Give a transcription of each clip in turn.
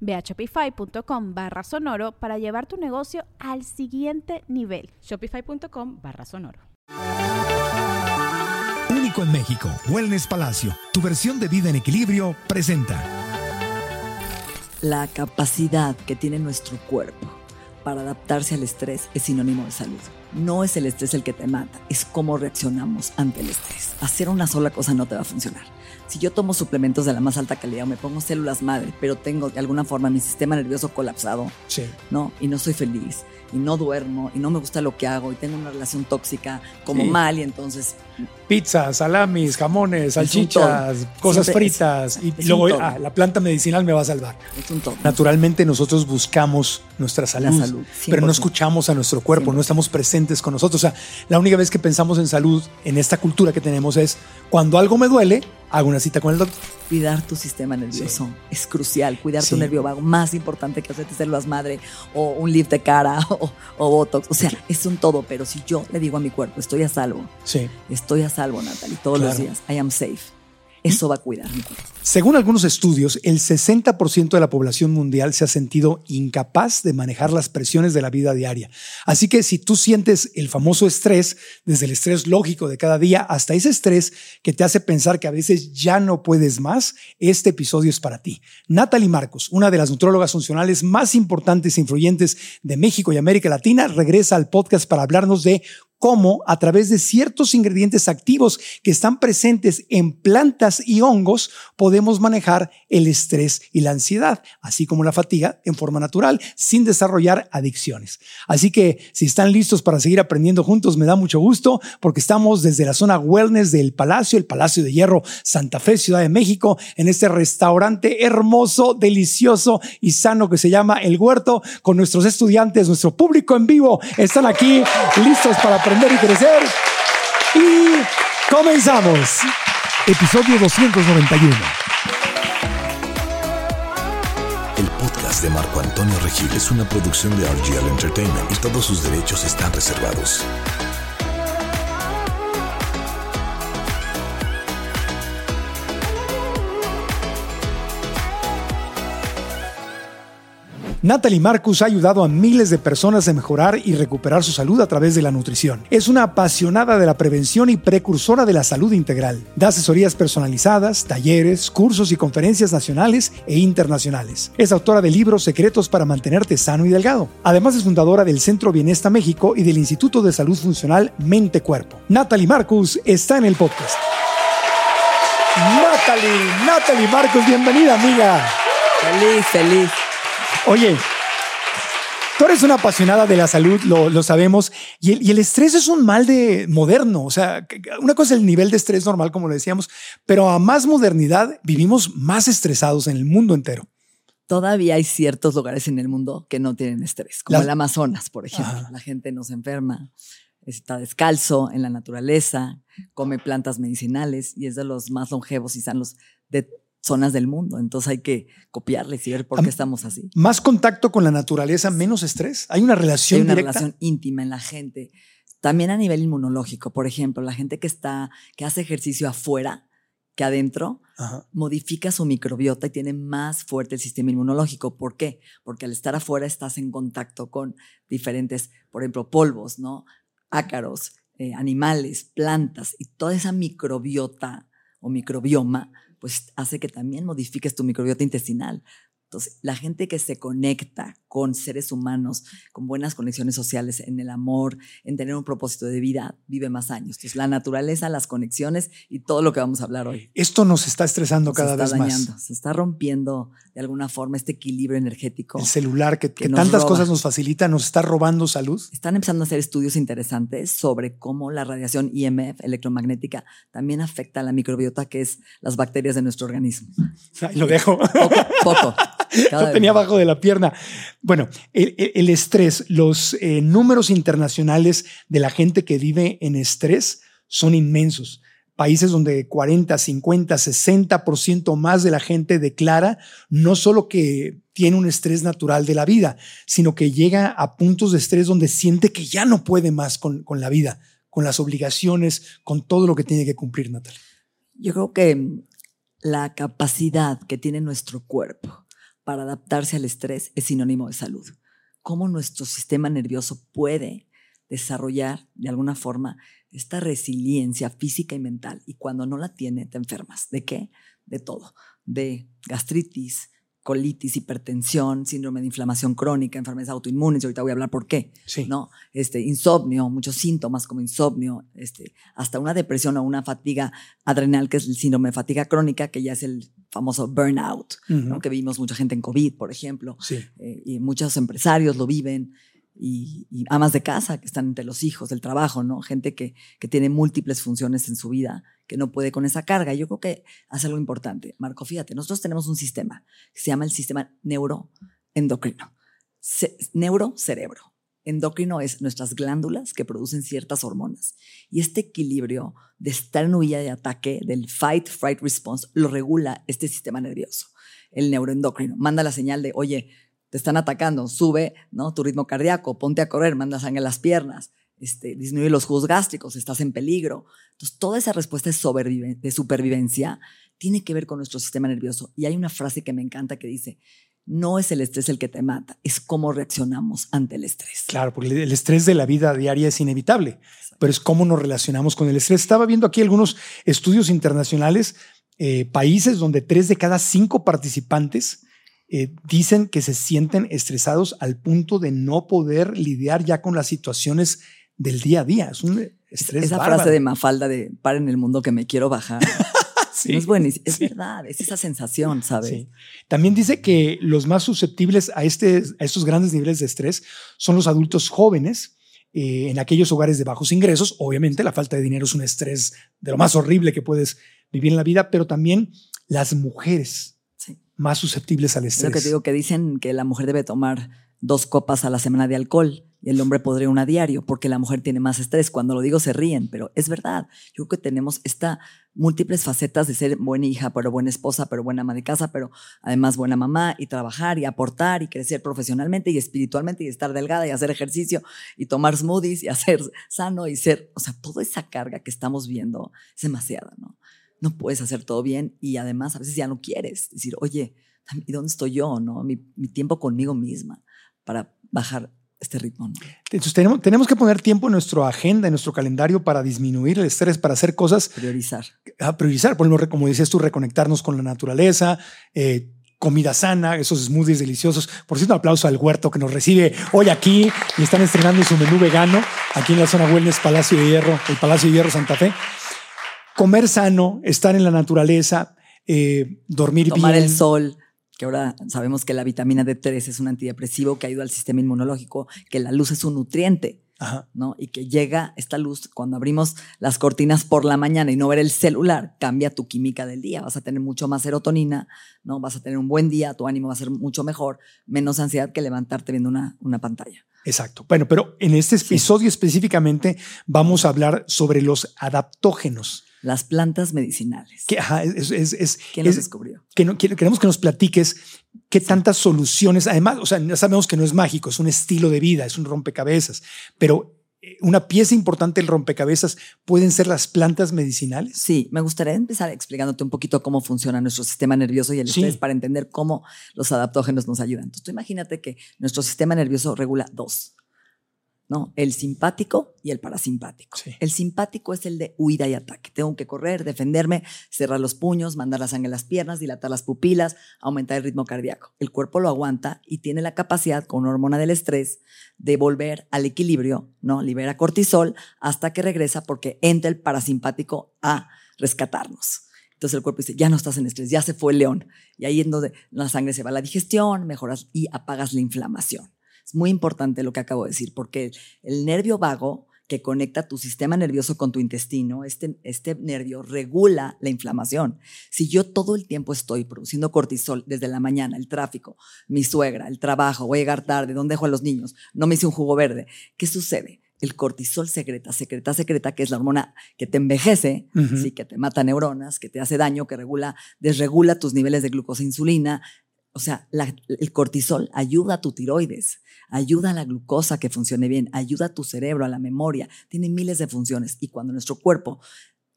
Ve a shopify.com barra sonoro para llevar tu negocio al siguiente nivel. Shopify.com barra sonoro. Único en México, Wellness Palacio, tu versión de vida en equilibrio, presenta. La capacidad que tiene nuestro cuerpo para adaptarse al estrés es sinónimo de salud. No es el estrés el que te mata, es cómo reaccionamos ante el estrés. Hacer una sola cosa no te va a funcionar. Si yo tomo suplementos de la más alta calidad o me pongo células madre, pero tengo de alguna forma mi sistema nervioso colapsado, ¿no? Y no soy feliz, y no duermo, y no me gusta lo que hago, y tengo una relación tóxica como mal, y entonces pizza, salamis, jamones, salchichas, cosas fritas. y luego ah, la planta medicinal me va a salvar. Es un Naturalmente nosotros buscamos nuestra salud, pero no escuchamos a nuestro cuerpo, no estamos presentes con nosotros. O sea, la única vez que pensamos en salud en esta cultura que tenemos es cuando algo me duele, hago una cita con el doctor. Cuidar tu sistema nervioso es crucial. Cuidar tu nervio vago, más importante que hacerte células madre o un lift de cara o, o botox. O sea, es un todo, pero si yo le digo a mi cuerpo, estoy a salvo. Sí estoy a salvo, Natalie, todos los días. I am safe. Eso va a cuidar mi cuerpo. Según algunos estudios, el 60% de la población mundial se ha sentido incapaz de manejar las presiones de la vida diaria. Así que si tú sientes el famoso estrés, desde el estrés lógico de cada día hasta ese estrés que te hace pensar que a veces ya no puedes más, este episodio es para ti. Natalie Marcos, una de las nutrólogas funcionales más importantes e influyentes de México y América Latina, regresa al podcast para hablarnos de cómo a través de ciertos ingredientes activos que están presentes en plantas y hongos podemos manejar el estrés y la ansiedad, así como la fatiga en forma natural, sin desarrollar adicciones. Así que si están listos para seguir aprendiendo juntos, me da mucho gusto porque estamos desde la zona wellness del Palacio, el Palacio de Hierro, Santa Fe, Ciudad de México, en este restaurante hermoso, delicioso y sano que se llama El Huerto, con nuestros estudiantes, nuestro público en vivo, están aquí listos para aprender y crecer. Y comenzamos. Episodio 291. El podcast de Marco Antonio Regil es una producción de RGL Entertainment y todos sus derechos están reservados. Natalie Marcus ha ayudado a miles de personas a mejorar y recuperar su salud a través de la nutrición. Es una apasionada de la prevención y precursora de la salud integral. Da asesorías personalizadas, talleres, cursos y conferencias nacionales e internacionales. Es autora de libros secretos para mantenerte sano y delgado. Además es fundadora del Centro Bienesta México y del Instituto de Salud Funcional Mente Cuerpo. Natalie Marcus está en el podcast. Natalie, Natalie Marcus, bienvenida amiga. Feliz, feliz. Oye, tú eres una apasionada de la salud, lo, sabemos, y el, estrés es un mal de moderno. O sea, una cosa es el nivel de estrés normal, como lo decíamos, pero a más modernidad vivimos más estresados en el mundo entero. Todavía hay ciertos lugares en el mundo que no tienen estrés, como el Amazonas, por ejemplo. La gente no se enferma, está descalzo en la naturaleza, come plantas medicinales y es de los más longevos y sanos de zonas del mundo. Entonces hay que copiarles y ver por qué estamos así. Más contacto con la naturaleza, menos estrés. Hay una relación Hay una directa? relación íntima en la gente. También a nivel inmunológico, por ejemplo, la gente que está, que hace ejercicio afuera que adentro, modifica su microbiota y tiene más fuerte el sistema inmunológico. ¿Por qué? Porque al estar afuera estás en contacto con diferentes, por ejemplo, polvos, ¿no? Ácaros, eh, animales, plantas y toda esa microbiota o microbioma pues hace que también modifiques tu microbiota intestinal. Entonces, la gente que se conecta con seres humanos, con buenas conexiones sociales, en el amor, en tener un propósito de vida, vive más años. Entonces, la naturaleza, las conexiones y todo lo que vamos a hablar hoy. Esto nos está estresando cada está vez dañando, más. Se está rompiendo de alguna forma este equilibrio energético. El celular que, que que nos tantas roba. cosas nos facilita, nos está robando salud. Están empezando a hacer estudios interesantes sobre cómo la radiación IMF electromagnética también afecta a la microbiota, que es las bacterias de nuestro organismo. Lo dejo. Poco, poco. Lo tenía abajo de la pierna. Bueno, el, estrés, los eh, números internacionales de la gente que vive en estrés son inmensos. Países donde 40, 50, 60% más de la gente declara no solo que tiene un estrés natural de la vida, sino que llega a puntos de estrés donde siente que ya no puede más con, con la vida, con las obligaciones, con todo lo que tiene que cumplir, Natalia. Yo creo que la capacidad que tiene nuestro cuerpo para adaptarse al estrés es sinónimo de salud. Cómo nuestro sistema nervioso puede desarrollar de alguna forma esta resiliencia física y mental. Y cuando no la tiene, te enfermas. ¿De qué? De todo. De gastritis, colitis, hipertensión, síndrome de inflamación crónica, enfermedades autoinmunes. y Ahorita voy a hablar por qué. Sí. ¿no? Este, insomnio, muchos síntomas como insomnio, este, hasta una depresión o una fatiga adrenal, que es el síndrome de fatiga crónica, que ya es el famoso burnout, que vimos mucha gente en COVID, por ejemplo, Sí. eh, y muchos empresarios lo viven, y, y amas de casa que están entre los hijos, del trabajo, ¿no? Gente que, que tiene múltiples funciones en su vida, que no puede con esa carga. Yo creo que hace algo importante. Marco, fíjate, nosotros tenemos un sistema que se llama el sistema neuroendocrino. Ce- neuro-cerebro. Endocrino es nuestras glándulas que producen ciertas hormonas. Y este equilibrio de estar en huida de ataque, del fight, fright response, lo regula este sistema nervioso, el neuroendocrino. Manda la señal de, oye, te están atacando, sube ¿no? tu ritmo cardíaco, ponte a correr, manda sangre a las piernas, este, disminuye los jugos gástricos, estás en peligro. Entonces, toda esa respuesta de, supervivencia tiene que ver con nuestro sistema nervioso. Y hay una frase que me encanta que dice, no es el estrés el que te mata, es cómo reaccionamos ante el estrés. Claro, porque el estrés de la vida diaria es inevitable, pero es cómo nos relacionamos con el estrés. Estaba viendo aquí algunos estudios internacionales, eh, países donde tres de cada cinco participantes eh, dicen que se sienten estresados al punto de no poder lidiar ya con las situaciones del día a día. Es un estrés. Esa bárbaro. frase de Mafalda de para en el mundo que me quiero bajar. Sí, no es buenísimo. Es sí. verdad, es esa sensación, ¿sabes? Sí. También dice que los más susceptibles a, este, a estos grandes niveles de estrés son los adultos jóvenes. eh, en aquellos hogares de bajos ingresos, obviamente la falta de dinero es un estrés de lo más horrible que puedes vivir en la vida, pero también las mujeres. Más susceptibles al Es estrés. lo que te digo que dicen que la mujer debe tomar dos copas a la semana de alcohol y el hombre podría una a diario porque la mujer tiene más estrés. Cuando lo digo se ríen, pero es verdad. Yo creo que tenemos esta múltiples facetas de ser buena hija, pero buena esposa, pero buena ama de casa, pero además buena mamá y trabajar y aportar y crecer profesionalmente y espiritualmente y estar delgada y hacer ejercicio y tomar smoothies y hacer sano y ser, o sea, toda esa carga que estamos viendo es demasiada, ¿no? No puedes hacer todo bien y además a veces ya no quieres decir, oye, ¿y dónde estoy yo, no? Mi, mi tiempo conmigo misma para bajar este ritmo. ¿no? Entonces tenemos, tenemos que poner tiempo en nuestra agenda, en nuestro calendario para disminuir el estrés, para hacer cosas Priorizar. a priorizar. Por ejemplo, como decías tú, reconectarnos con la naturaleza, eh, comida sana, esos smoothies deliciosos. Por cierto, un aplauso al huerto que nos recibe hoy aquí y están estrenando su menú vegano aquí en la zona Wellness Palacio de Hierro, el Palacio de Hierro Santa Fe. Comer sano, estar en la naturaleza, eh, dormir Tomar bien. el sol, que ahora sabemos que la vitamina D3 es un antidepresivo que ayuda al sistema inmunológico, que la luz es un nutriente. Ajá. ¿no? Y que llega esta luz cuando abrimos las cortinas por la mañana y no ver el celular, cambia tu química del día. Vas a tener mucho más serotonina, ¿no? Vas a tener un buen día, tu ánimo va a ser mucho mejor, menos ansiedad que levantarte viendo una, una pantalla. Exacto. Bueno, pero en este episodio específicamente vamos a hablar sobre los adaptógenos. Las plantas medicinales. Que, ajá, es, es- es- ¿Quién los es- descubrió? que no- que- queremos que nos platiques qué tantas soluciones, además, o sea, ya sabemos que no es mágico, es un estilo de vida, es un rompecabezas, pero eh, una pieza importante del rompecabezas pueden ser las plantas medicinales. Sí, me gustaría empezar explicándote un poquito cómo funciona nuestro sistema nervioso y el Sí. estrés para entender cómo los adaptógenos nos ayudan. Entonces, tú imagínate que nuestro sistema nervioso regula dos. ¿No? El simpático y el parasimpático. Sí. El simpático es el de huida y ataque. Tengo que correr, defenderme, cerrar los puños, mandar la sangre a las piernas, dilatar las pupilas, aumentar el ritmo cardíaco. El cuerpo lo aguanta y tiene la capacidad, con una hormona del estrés, de volver al equilibrio, ¿no? Libera cortisol hasta que regresa porque entra el parasimpático a rescatarnos. Entonces el cuerpo dice, ya no estás en estrés, ya se fue el león. Y ahí es donde la sangre se va a la digestión, mejoras y apagas la inflamación. Es muy importante lo que acabo de decir, porque el nervio vago que conecta tu sistema nervioso con tu intestino, este, este nervio regula la inflamación. Si yo todo el tiempo estoy produciendo cortisol desde la mañana, el tráfico, mi suegra, el trabajo, voy a llegar tarde, ¿dónde dejo a los niños? No me hice un jugo verde. ¿Qué sucede? El cortisol secreta, secreta, secreta, que es la hormona que te envejece, Ujú. sí, que te mata neuronas, que te hace daño, que regula, desregula tus niveles de glucosa e insulina. O sea, el cortisol ayuda a tu tiroides, ayuda a la glucosa que funcione bien, ayuda a tu cerebro, a la memoria, tiene miles de funciones. Y cuando nuestro cuerpo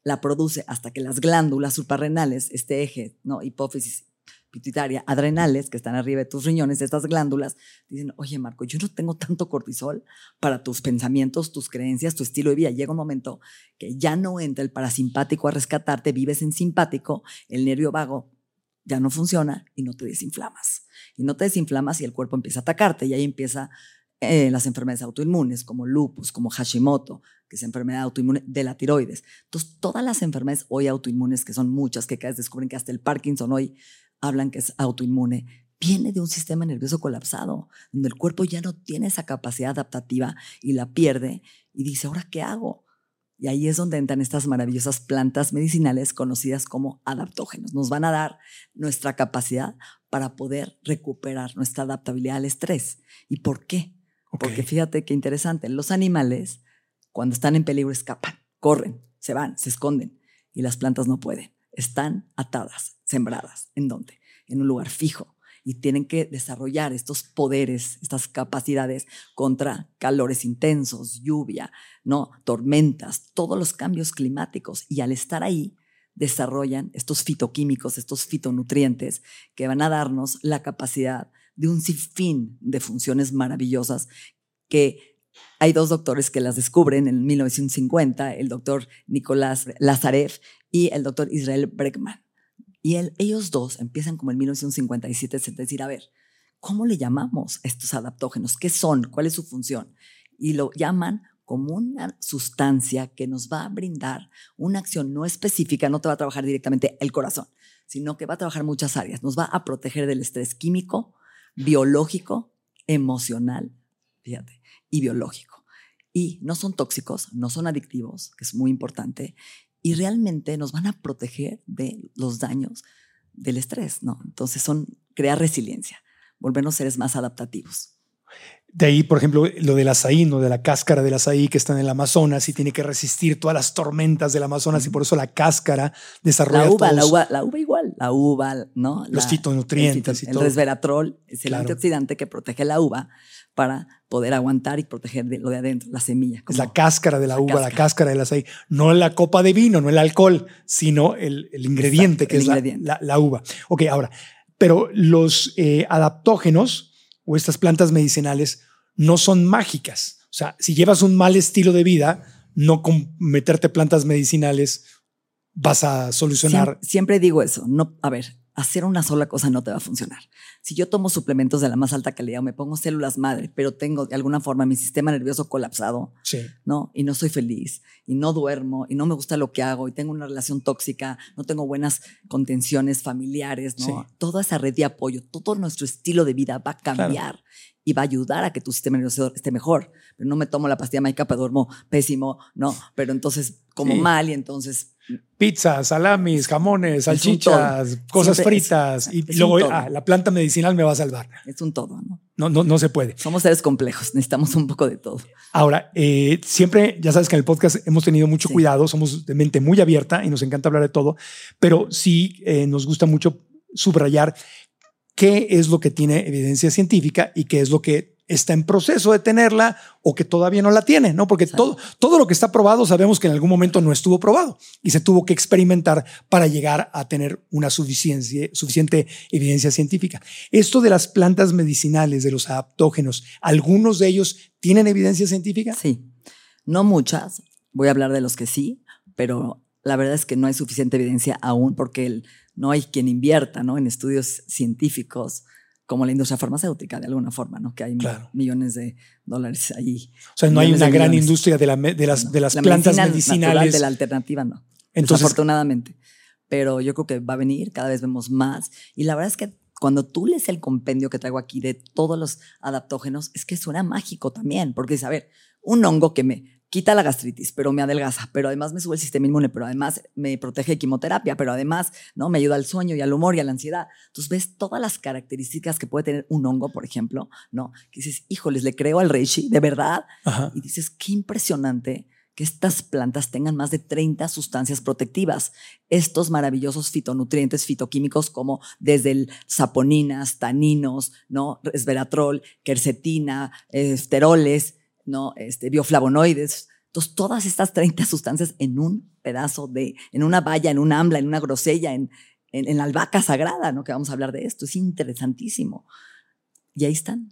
la produce hasta que las glándulas suprarrenales, este eje, ¿no? hipófisis pituitaria, adrenales, que están arriba de tus riñones, estas glándulas, dicen, oye Marco, yo no tengo tanto cortisol para tus pensamientos, tus creencias, tu estilo de vida. Llega un momento que ya no entra el parasimpático a rescatarte, vives en simpático, el nervio vago ya no funciona y no te desinflamas. Y no te desinflamas y el cuerpo empieza a atacarte y ahí empieza eh, las enfermedades autoinmunes como lupus, como Hashimoto, que es enfermedad autoinmune de la tiroides. Entonces, todas las enfermedades hoy autoinmunes, que son muchas, que cada vez descubren que hasta el Parkinson hoy hablan que es autoinmune, viene de un sistema nervioso colapsado, donde el cuerpo ya no tiene esa capacidad adaptativa y la pierde y dice, ¿ahora qué hago? Y ahí es donde entran estas maravillosas plantas medicinales conocidas como adaptógenos. Nos van a dar nuestra capacidad para poder recuperar nuestra adaptabilidad al estrés. ¿Y por qué? Porque fíjate qué interesante, los animales cuando están en peligro escapan, corren, se van, se esconden y las plantas no pueden. Están atadas, sembradas. ¿En dónde? En un lugar fijo y tienen que desarrollar estos poderes, estas capacidades contra calores intensos, lluvia, no, tormentas, todos los cambios climáticos y al estar ahí desarrollan estos fitoquímicos, estos fitonutrientes que van a darnos la capacidad de un sinfín de funciones maravillosas que hay dos doctores que las descubren en 1950, el doctor Nicolás Lazarev y el doctor Israel Bregman. Y ellos dos empiezan como en 1957 a decir, a ver, ¿cómo le llamamos estos adaptógenos? ¿Qué son? ¿Cuál es su función? Y lo llaman como una sustancia que nos va a brindar una acción no específica, no te va a trabajar directamente el corazón, sino que va a trabajar muchas áreas. Nos va a proteger del estrés químico, biológico, emocional, fíjate, y biológico. Y no son tóxicos, no son adictivos, que es muy importante, y realmente nos van a proteger de los daños del estrés, ¿no? Entonces son crear resiliencia, volvernos seres más adaptativos. De ahí, por ejemplo, lo del azaí, ¿no? de la cáscara del azaí que está en el Amazonas y tiene que resistir todas las tormentas del Amazonas y por eso la cáscara desarrolla La uva, la uva, la uva igual, la uva, ¿no? los La- fitonutrientes el, y el todo. resveratrol es el Claro. antioxidante que protege la uva para poder aguantar y proteger de lo de adentro, la semilla. Es la cáscara de la, la uva, la cáscara. del azaí. No la copa de vino, no el alcohol, sino el, el ingrediente Exacto, que el es ingrediente. La, la uva. Ok, ahora, pero los eh, adaptógenos o estas plantas medicinales no son mágicas. O sea, si llevas un mal estilo de vida, no con meterte plantas medicinales vas a solucionar. Siempre, siempre digo eso. No, a ver, hacer una sola cosa no te va a funcionar. Si yo tomo suplementos de la más alta calidad o me pongo células madre, pero tengo de alguna forma mi sistema nervioso colapsado, Sí. ¿no? Y no soy feliz, y no duermo, y no me gusta lo que hago, y tengo una relación tóxica, no tengo buenas contenciones familiares, ¿no? Sí. Toda esa red de apoyo, todo nuestro estilo de vida va a cambiar y va a ayudar a que tu sistema nervioso esté mejor. Pero no me tomo la pastilla mágica, pero duermo pésimo, ¿no? Pero entonces como Sí. mal y entonces Pizza, salamis, jamones, salchichas, cosas Siempre es- fritas. y es luego, todo. ah, la planta medicinal me va a salvar. es un todo, ¿no? No, no, no se puede. Somos seres complejos, necesitamos un poco de todo. Ahora, eh, siempre, ya sabes que en el podcast hemos tenido mucho Sí. cuidado, somos de mente muy abierta y nos encanta hablar de todo, pero sí eh, nos gusta mucho subrayar qué es lo que tiene evidencia científica y qué es lo que está en proceso de tenerla o que todavía no la tiene, ¿no? Porque todo, todo lo que está probado sabemos que en algún momento no estuvo probado y se tuvo que experimentar para llegar a tener una suficiente, suficiente evidencia científica. Esto de las plantas medicinales, de los adaptógenos, ¿algunos de ellos tienen evidencia científica? Sí, no muchas. Voy a hablar de los que sí, pero la verdad es que no hay suficiente evidencia aún porque no hay quien invierta ¿no? en estudios científicos como la industria farmacéutica, de alguna forma, ¿no? Que hay millones de dólares ahí. O sea, no hay una gran industria de, de las, de las plantas medicinales. de la alternativa, no. Entonces, afortunadamente. Pero yo creo que va a venir, cada vez vemos más. Y la verdad es que cuando tú lees el compendio que traigo aquí de todos los adaptógenos, es que suena mágico también, porque dice, a ver, un hongo que me quita la gastritis, pero me adelgaza, pero además me sube el sistema inmune, pero además me protege de quimioterapia, pero además ¿no? me ayuda al sueño y al humor y a la ansiedad. Entonces ves todas las características que puede tener un hongo, por ejemplo, ¿no? Que dices, híjoles, le creo al reishi, de verdad. Y dices, qué impresionante que estas plantas tengan más de 30 sustancias protectivas. Estos maravillosos fitonutrientes fitoquímicos como desde el saponinas, taninos, ¿no? resveratrol, quercetina, esteroles, ¿no? Este, bioflavonoides. Entonces, todas estas 30 sustancias en un pedazo de, en una valla, en un ambla, en una grosella, en, en, la albahaca sagrada, ¿no? Que vamos a hablar de esto. Es interesantísimo. Y ahí están.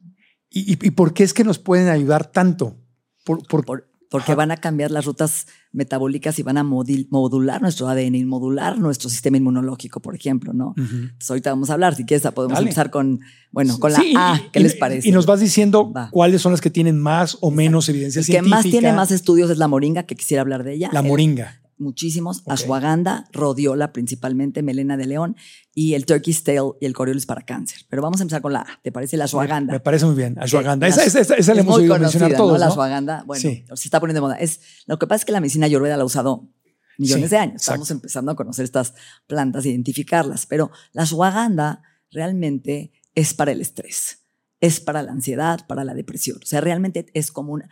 ¿Y, y, por qué es que nos pueden ayudar tanto? Por, por, porque van a cambiar las rutas metabólicas y van a modular nuestro ADN y modular nuestro sistema inmunológico, por ejemplo, ¿no? Entonces ahorita vamos a hablar, si quieres podemos empezar con, bueno, con la A, ¿qué les parece? Y nos vas diciendo cuáles son las que tienen más o menos evidencia científica. que más tiene más estudios es la moringa, que quisiera hablar de ella. La moringa muchísimos, ashwagandha, rodiola principalmente, melena de león y el turkey tail y el coriolis para cáncer. Pero vamos a empezar con la A, ¿te parece la ashwagandha? Me parece muy bien, ashwagandha. esa, esa, esa, le hemos oído mencionar todos, ¿no? La ashwagandha, bueno, se está poniendo de moda. Es, lo que pasa es que la medicina ayurveda la ha usado millones de años. Estamos empezando a conocer estas plantas, identificarlas, pero la ashwagandha realmente es para el estrés, es para la ansiedad, para la depresión. O sea, realmente es como un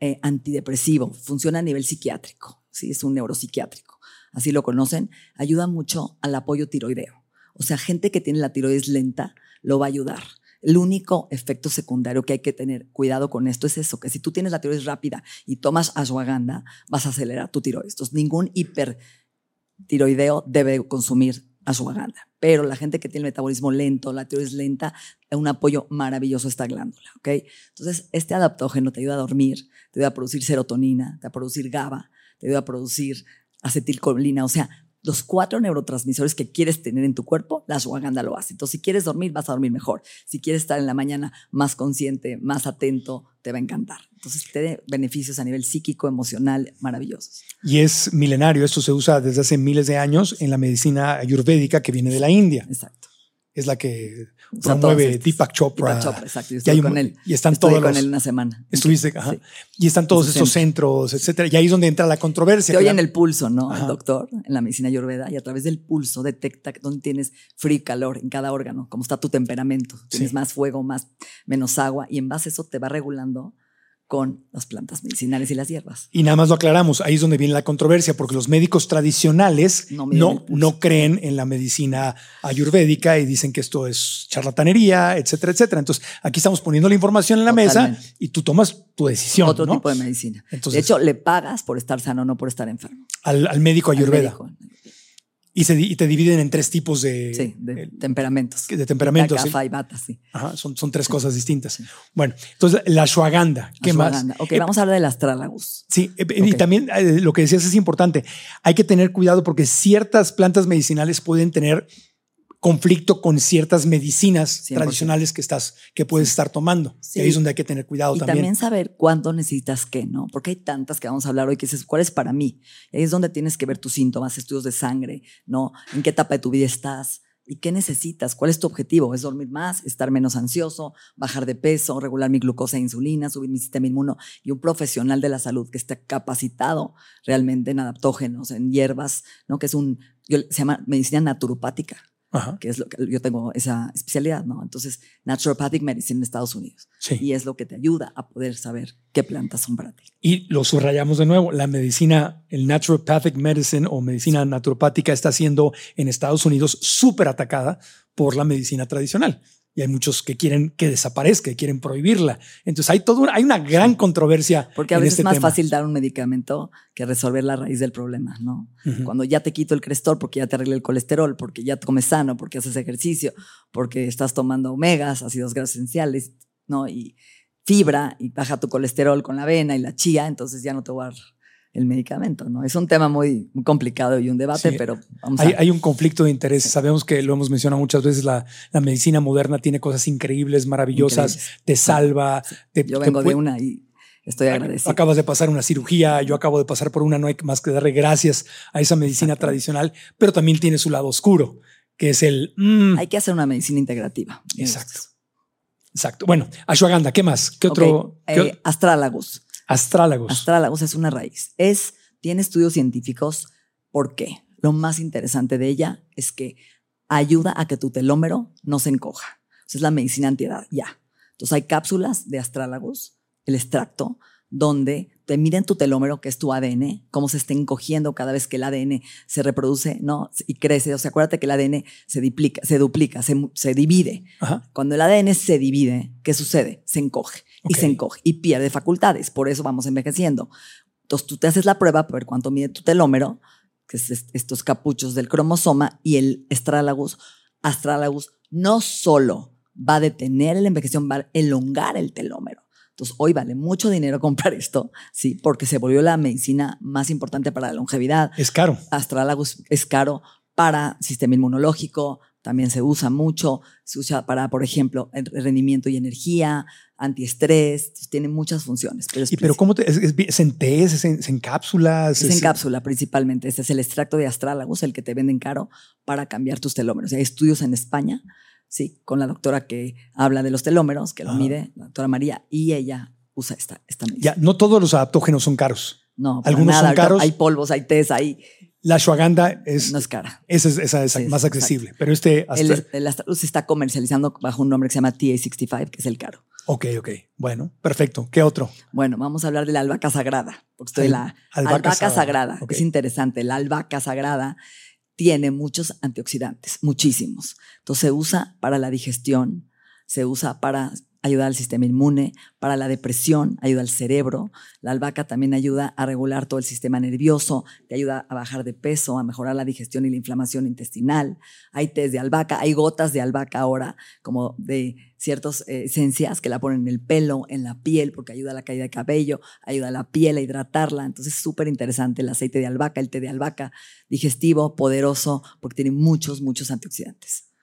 eh, antidepresivo, funciona a nivel psiquiátrico ¿sí? es un neuropsiquiátrico, así lo conocen, ayuda mucho al apoyo tiroideo. O sea, gente que tiene la tiroides lenta lo va a ayudar. El único efecto secundario que hay que tener cuidado con esto es eso, que si tú tienes la tiroides rápida y tomas ashwagandha, vas a acelerar tu tiroides. Entonces, ningún hipertiroideo debe consumir ashwagandha. Pero la gente que tiene el metabolismo lento, la tiroides lenta, un apoyo maravilloso a esta glándula, ¿ok? Entonces, este adaptógeno te ayuda a dormir, te ayuda a producir serotonina, te ayuda a producir GABA, te ayuda a producir acetilcolina, o sea, los cuatro neurotransmisores que quieres tener en tu cuerpo, la ashwagandha lo hace. Entonces, si quieres dormir, vas a dormir mejor. Si quieres estar en la mañana más consciente, más atento, te va a encantar. Entonces, tiene beneficios a nivel psíquico, emocional, maravillosos. Y es milenario. Esto se usa desde hace miles de años en la medicina ayurvédica que viene de la India. Exacto es la que promueve Deepak Chopra. Deepak Chopra, exacto. Yo estuve con él. Y están todos con él una semana. Estuviste, ajá. Y están todos estos centros, etcétera. Y ahí es donde entra la controversia. Te en el pulso, ¿no? El doctor en la medicina ayurveda y a través del pulso detecta dónde tienes frío y calor en cada órgano, cómo está tu temperamento. Tienes más fuego, más menos agua y en base a eso te va regulando con las plantas medicinales y las hierbas. Y nada más lo aclaramos, ahí es donde viene la controversia, porque los médicos tradicionales no, no, creen en la medicina ayurvédica y dicen que esto es charlatanería, etcétera, etcétera. Entonces, aquí estamos poniendo la información en la mesa y tú tomas tu decisión. Otro tipo de medicina. de hecho, le pagas por estar sano, no por estar enfermo. Al, médico ayurveda. Y, se, te dividen en tres tipos de, sí, de temperamentos. De temperamentos. Café y bata, sí. Ajá, son, son tres cosas distintas. Bueno, entonces la ashwagandha. ¿Qué más? Ok, vamos a hablar del astragalus. Sí, eh, y también eh, lo que decías es importante. Hay que tener cuidado porque ciertas plantas medicinales pueden tener conflicto con ciertas medicinas tradicionales que estás que puedes estar tomando. Y ahí es donde hay que tener cuidado y también. también saber cuándo necesitas qué, ¿no? Porque hay tantas que vamos a hablar hoy que dices, ¿cuál es para mí? Y ahí es donde tienes que ver tus síntomas, estudios de sangre, ¿no? ¿En qué etapa de tu vida estás? ¿Y qué necesitas? ¿Cuál es tu objetivo? ¿Es dormir más, estar menos ansioso, bajar de peso, regular mi glucosa e insulina, subir mi sistema inmuno? Y un profesional de la salud que esté capacitado realmente en adaptógenos, en hierbas, ¿no? Que es un, se llama medicina naturopática que es lo que yo tengo esa especialidad, ¿no? Entonces, Naturopathic Medicine en Estados Unidos. Y es lo que te ayuda a poder saber qué plantas son para ti. Y lo subrayamos de nuevo, la medicina, el Naturopathic Medicine o medicina naturopática está siendo en Estados Unidos súper atacada por la medicina tradicional. Y hay muchos que quieren que desaparezca, que quieren prohibirla. Entonces hay todo, hay una gran controversia. Porque a veces este es más tema. fácil dar un medicamento que resolver la raíz del problema, ¿no? Cuando ya te quito el crestor porque ya te arreglé el colesterol, porque ya comes sano, porque haces ejercicio, porque estás tomando omegas, ácidos grasos esenciales, ¿no? Y fibra y baja tu colesterol con la avena y la chía, entonces ya no te voy a dar el medicamento, ¿no? Es un tema muy, muy complicado y un debate, Sí. pero vamos Hay, a... hay un conflicto de intereses. Sabemos que lo hemos mencionado muchas veces, la, la medicina moderna tiene cosas increíbles, maravillosas, Increíbles. te salva. te- Yo te vengo de una y estoy agradecida. Acabas de pasar una cirugía, yo acabo de pasar por una, no hay más que darle gracias a esa medicina Exacto. tradicional, pero también tiene su lado oscuro, que es el... mm, Hay que hacer una medicina integrativa. Exacto. Exacto. Bueno, ashwagandha, ¿qué más? ¿Qué otro? Eh, o- astrálagos. Astrálagos. Astrálagos es una raíz. Es, tiene estudios científicos. ¿Por qué? Lo más interesante de ella es que ayuda a que tu telómero no se encoja. Es la medicina antiedad, ya. Entonces hay cápsulas de astrálagos, el extracto, donde te miden tu telómero, que es tu ADN, cómo se está encogiendo cada vez que el ADN se reproduce, ¿no? Y crece. O sea, acuérdate que el ADN se duplica, se, duplica, se, se divide. Ajá. Cuando el ADN se divide, ¿qué sucede? Se encoge y se encoge y pierde facultades. Por eso vamos envejeciendo. Entonces tú te haces la prueba para ver cuánto mide tu telómero, que es est- estos capuchos del cromosoma, y el astralagus, astralagus no solo va a detener el envejecimiento, va a elongar el telómero. Entonces hoy vale mucho dinero comprar esto, sí, porque se volvió la medicina más importante para la longevidad. Es caro. Astralagus es caro para sistema inmunológico, también se usa mucho, se usa para, por ejemplo, rendimiento y energía, antiestrés, tiene muchas funciones. Pero es, Y pero ¿cómo te, es, es- en tés, es en, es en cápsulas? es en cápsula principalmente. Este es el extracto de astralagus, el que te venden caro para cambiar tus telómeros. Hay estudios en España, sí, con la doctora que habla de los telómeros, que lo mide, la doctora María, y ella usa esta, esta medicina. Ya, no todos los adaptógenos son caros. No, algunos nada. son caros. Hay polvos, hay tés, hay. La ashwagandha es, No es cara. esa es, esa es Sí, más exacto. accesible. Pero este... El, astra- el Astralus se está comercializando bajo un nombre que se llama TA65, que es el caro. ok, ok. Bueno, perfecto. ¿Qué otro? Bueno, vamos a hablar de la albahaca sagrada, porque estoy la Albahaca albahaca, sagrada, sagrada. ok. Es interesante, la albahaca sagrada tiene muchos antioxidantes, muchísimos. Entonces se usa para la digestión, se usa para ayudar al sistema inmune, para la depresión, ayuda al cerebro. La albahaca también ayuda a regular todo el sistema nervioso, te ayuda a bajar de peso, a mejorar la digestión y la inflamación intestinal. Hay tés de albahaca, hay gotas de albahaca ahora, como de ciertas eh, esencias que la ponen en el pelo, en la piel, porque ayuda a la caída de cabello, ayuda a la piel a hidratarla. Entonces es súper interesante el aceite de albahaca, el té de albahaca, digestivo, poderoso, porque tiene muchos, muchos antioxidantes.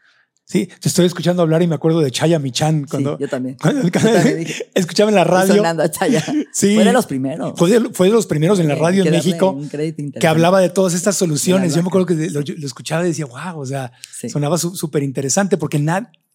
Sí, te estoy escuchando hablar y me acuerdo de Chaya Michan cuando, sí, yo también. cuando- Yo también dije, escuchaba en la "Estoy radio. sonando a Chaya". Sí. Fue de los primeros. Fue de, fue de los primeros en la Sí, radio en México que hablaba de todas estas soluciones. Yo me acuerdo que lo, lo escuchaba y decía, wow, o sea, Sí. sonaba su- súper interesante porque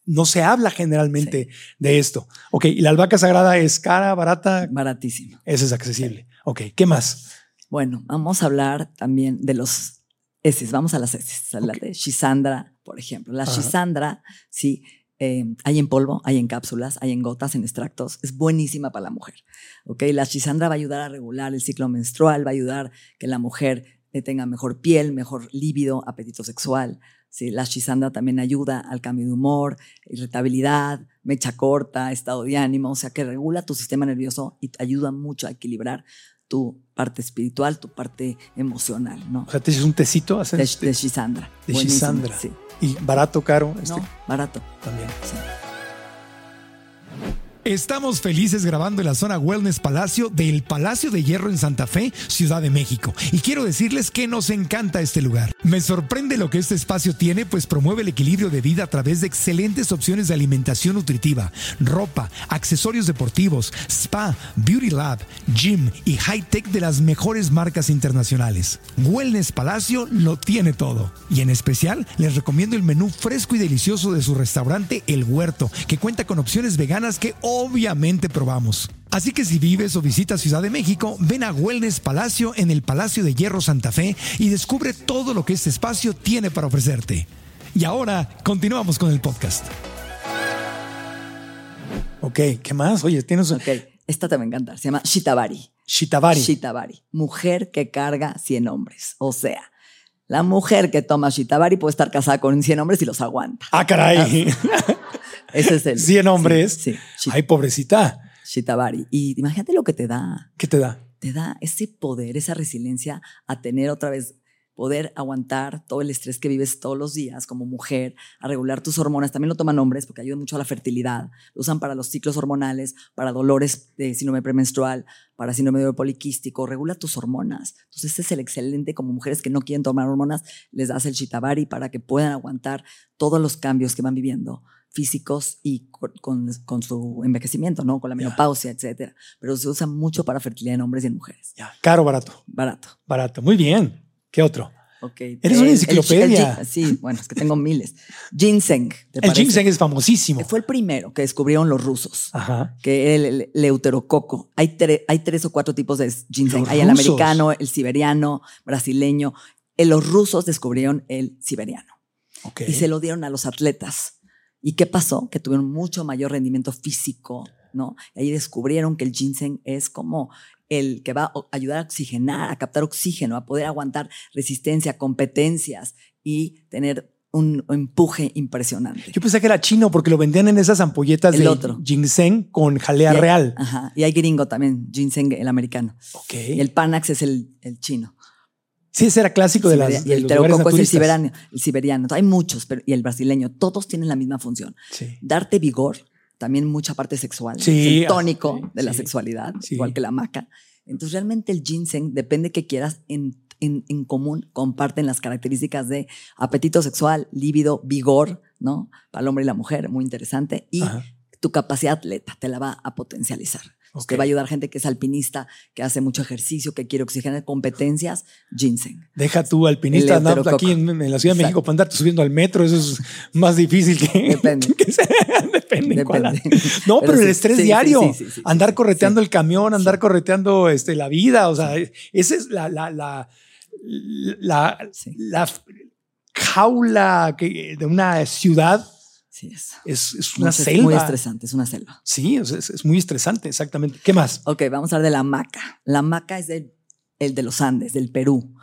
no se habla generalmente de esto. Ok, y la albahaca sagrada es cara, barata, Baratísimo. esa es accesible. Ok, ¿qué más? Bueno, vamos a hablar también de los heces. Vamos a las heces. A la Ok. de Shisandra, por ejemplo. La Ajá. Shisandra, sí, eh, hay en polvo, hay en cápsulas, hay en gotas, en extractos. Es buenísima para la mujer. ¿ok? La Shisandra va a ayudar a regular el ciclo menstrual, va a ayudar que la mujer eh, tenga mejor piel, mejor líbido, apetito sexual. Sí, la Shisandra también ayuda al cambio de humor, irritabilidad, mecha corta, estado de ánimo, o sea que regula tu sistema nervioso y te ayuda mucho a equilibrar tu parte espiritual, tu parte emocional, ¿no? O sea, te echas un tecito haces De, este- de Shisandra. de Buenísimo, Shisandra. Sí. y barato, caro, este No, barato. también. sí. Estamos felices grabando en la zona Wellness Palacio del Palacio de Hierro en Santa Fe, Ciudad de México. Y quiero decirles que nos encanta este lugar. Me sorprende lo que este espacio tiene, pues promueve el equilibrio de vida a través de excelentes opciones de alimentación nutritiva, ropa, accesorios deportivos, spa, beauty lab, gym y high-tech de las mejores marcas internacionales. Wellness Palacio lo tiene todo. Y en especial les recomiendo el menú fresco y delicioso de su restaurante El Huerto, que cuenta con opciones veganas que obviamente probamos. Así que si vives o visitas Ciudad de México, ven a Wellness Palacio en el Palacio de Hierro Santa Fe y descubre todo lo que este espacio tiene para ofrecerte. Y ahora continuamos con el podcast. Ok, ¿qué más? Oye, tienes Ok, esta te va a encantar. Se llama Shitabari. Shitabari. Shitabari. Mujer que carga 100 hombres. O sea, la mujer que toma Shitabari puede estar casada con 100 hombres y los aguanta. Ah, caray. Ese es el. 100 hombres. Sí, sí, Ay, pobrecita. Shitavari. Y imagínate lo que te da. ¿Qué te da? Te da ese poder, esa resiliencia a tener otra vez, poder aguantar todo el estrés que vives todos los días como mujer, a regular tus hormonas. También lo toman hombres porque ayuda mucho a la fertilidad. Lo usan para los ciclos hormonales, para dolores de síndrome premenstrual, para síndrome de poliquístico. Regula tus hormonas. Entonces, este es el excelente como mujeres que no quieren tomar hormonas, les das el Shitavari para que puedan aguantar todos los cambios que van viviendo físicos y con, con- con su envejecimiento, ¿no? Con la menopausia, etcétera. Pero se usa mucho para fertilidad en hombres y en mujeres. Ya. Caro, barato. Barato. Barato. Muy bien. ¿Qué otro? Ok. Eres una enciclopedia. el sí, bueno, es que tengo miles. Ginseng. ¿te El parece? ginseng es famosísimo. Fue el primero que descubrieron los rusos. Ajá. Que era el, el leuterococo. Hay, tre- hay tres o cuatro tipos de ginseng. Los hay el americano, el siberiano, brasileño. Eh, los rusos descubrieron el siberiano Ok. y se lo dieron a los atletas. ¿Y qué pasó? Que tuvieron mucho mayor rendimiento físico, ¿no? Y ahí descubrieron que el ginseng es como el que va a ayudar a oxigenar, a captar oxígeno, a poder aguantar resistencia, competencias y tener un empuje impresionante. Yo pensé que era chino porque lo vendían en esas ampolletas El de otro. ginseng con jalea Y hay- real. Ajá. Y hay gringo también, ginseng, el americano. Ok. Y el Panax es el, el chino. Sí, ese era clásico de las y de el los lugares terococo es el siberiano, el siberiano. Hay muchos, pero, y el brasileño. Todos tienen la misma función. Sí. darte vigor, también mucha parte sexual. Sí, es el tónico sí, de la sexualidad, igual que la maca. Entonces, realmente el ginseng, depende que quieras, en, en, en común comparten las características de apetito sexual, líbido, vigor, ¿no? Para el hombre y la mujer, muy interesante. Y Ajá. tu capacidad atleta te la va a potencializar. Pues Te va a ayudar gente que es alpinista, que hace mucho ejercicio, que quiere oxigenar competencias, ginseng. Deja tú alpinista andando aquí en, en la Ciudad de México para andarte subiendo al metro. Eso es más difícil que. Depende. que sea- depende. cuál-. No, pero, Pero el estrés sí, diario. sí, andar correteando el camión, andar correteando este, la vida. O sea, esa es la, la, la, la, la jaula que, de una ciudad. Sí, es. Es, es una selva. Es muy estresante, es una selva. Sí, es, es muy estresante, exactamente. ¿Qué más? Ok, vamos a hablar de la maca. La maca es del- el de los Andes, del Perú.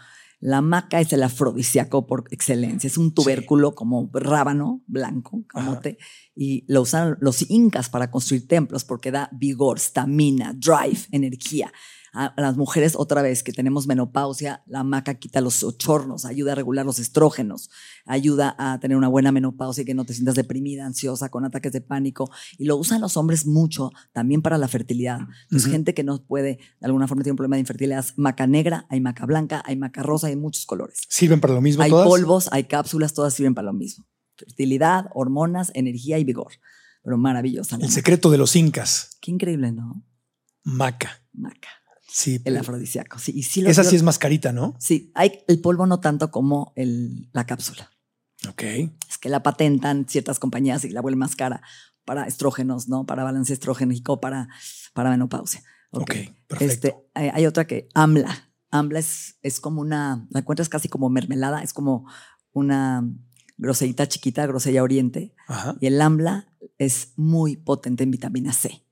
La maca es el afrodisíaco por excelencia. Es un tubérculo como rábano blanco, camote, y lo usaron los incas para construir templos porque da vigor, stamina, drive, energía. A las mujeres, otra vez, que tenemos menopausia, la maca quita los ochornos, ayuda a regular los estrógenos, ayuda a tener una buena menopausia y que no te sientas deprimida, ansiosa, con ataques de pánico. Y lo usan los hombres mucho también para la fertilidad. Entonces, gente que no puede, de alguna forma tiene un problema de infertilidad, maca negra, hay maca blanca, hay maca rosa, hay muchos colores. ¿Sirven para lo mismo Hay todas? polvos, hay cápsulas, todas sirven para lo mismo. Fertilidad, hormonas, energía y vigor. Pero maravillosa. El secreto de los incas. Qué increíble, ¿no? Maca. Maca. Sí. El afrodisíaco. Sí, y sí lo- Esa sí es más carita, ¿no? Sí, hay el polvo no tanto como el, la cápsula. Ok. Es que la patentan ciertas compañías y la vuelven más cara para estrógenos, ¿no? Para balance estrógenico, para, para menopausia. Ok, perfecto. Este, hay, hay otra que AMLA. AMLA es, es como una, la encuentras casi como mermelada, es como una groserita chiquita, grosella oriente. Ajá. Y el AMLA es muy potente en vitamina C,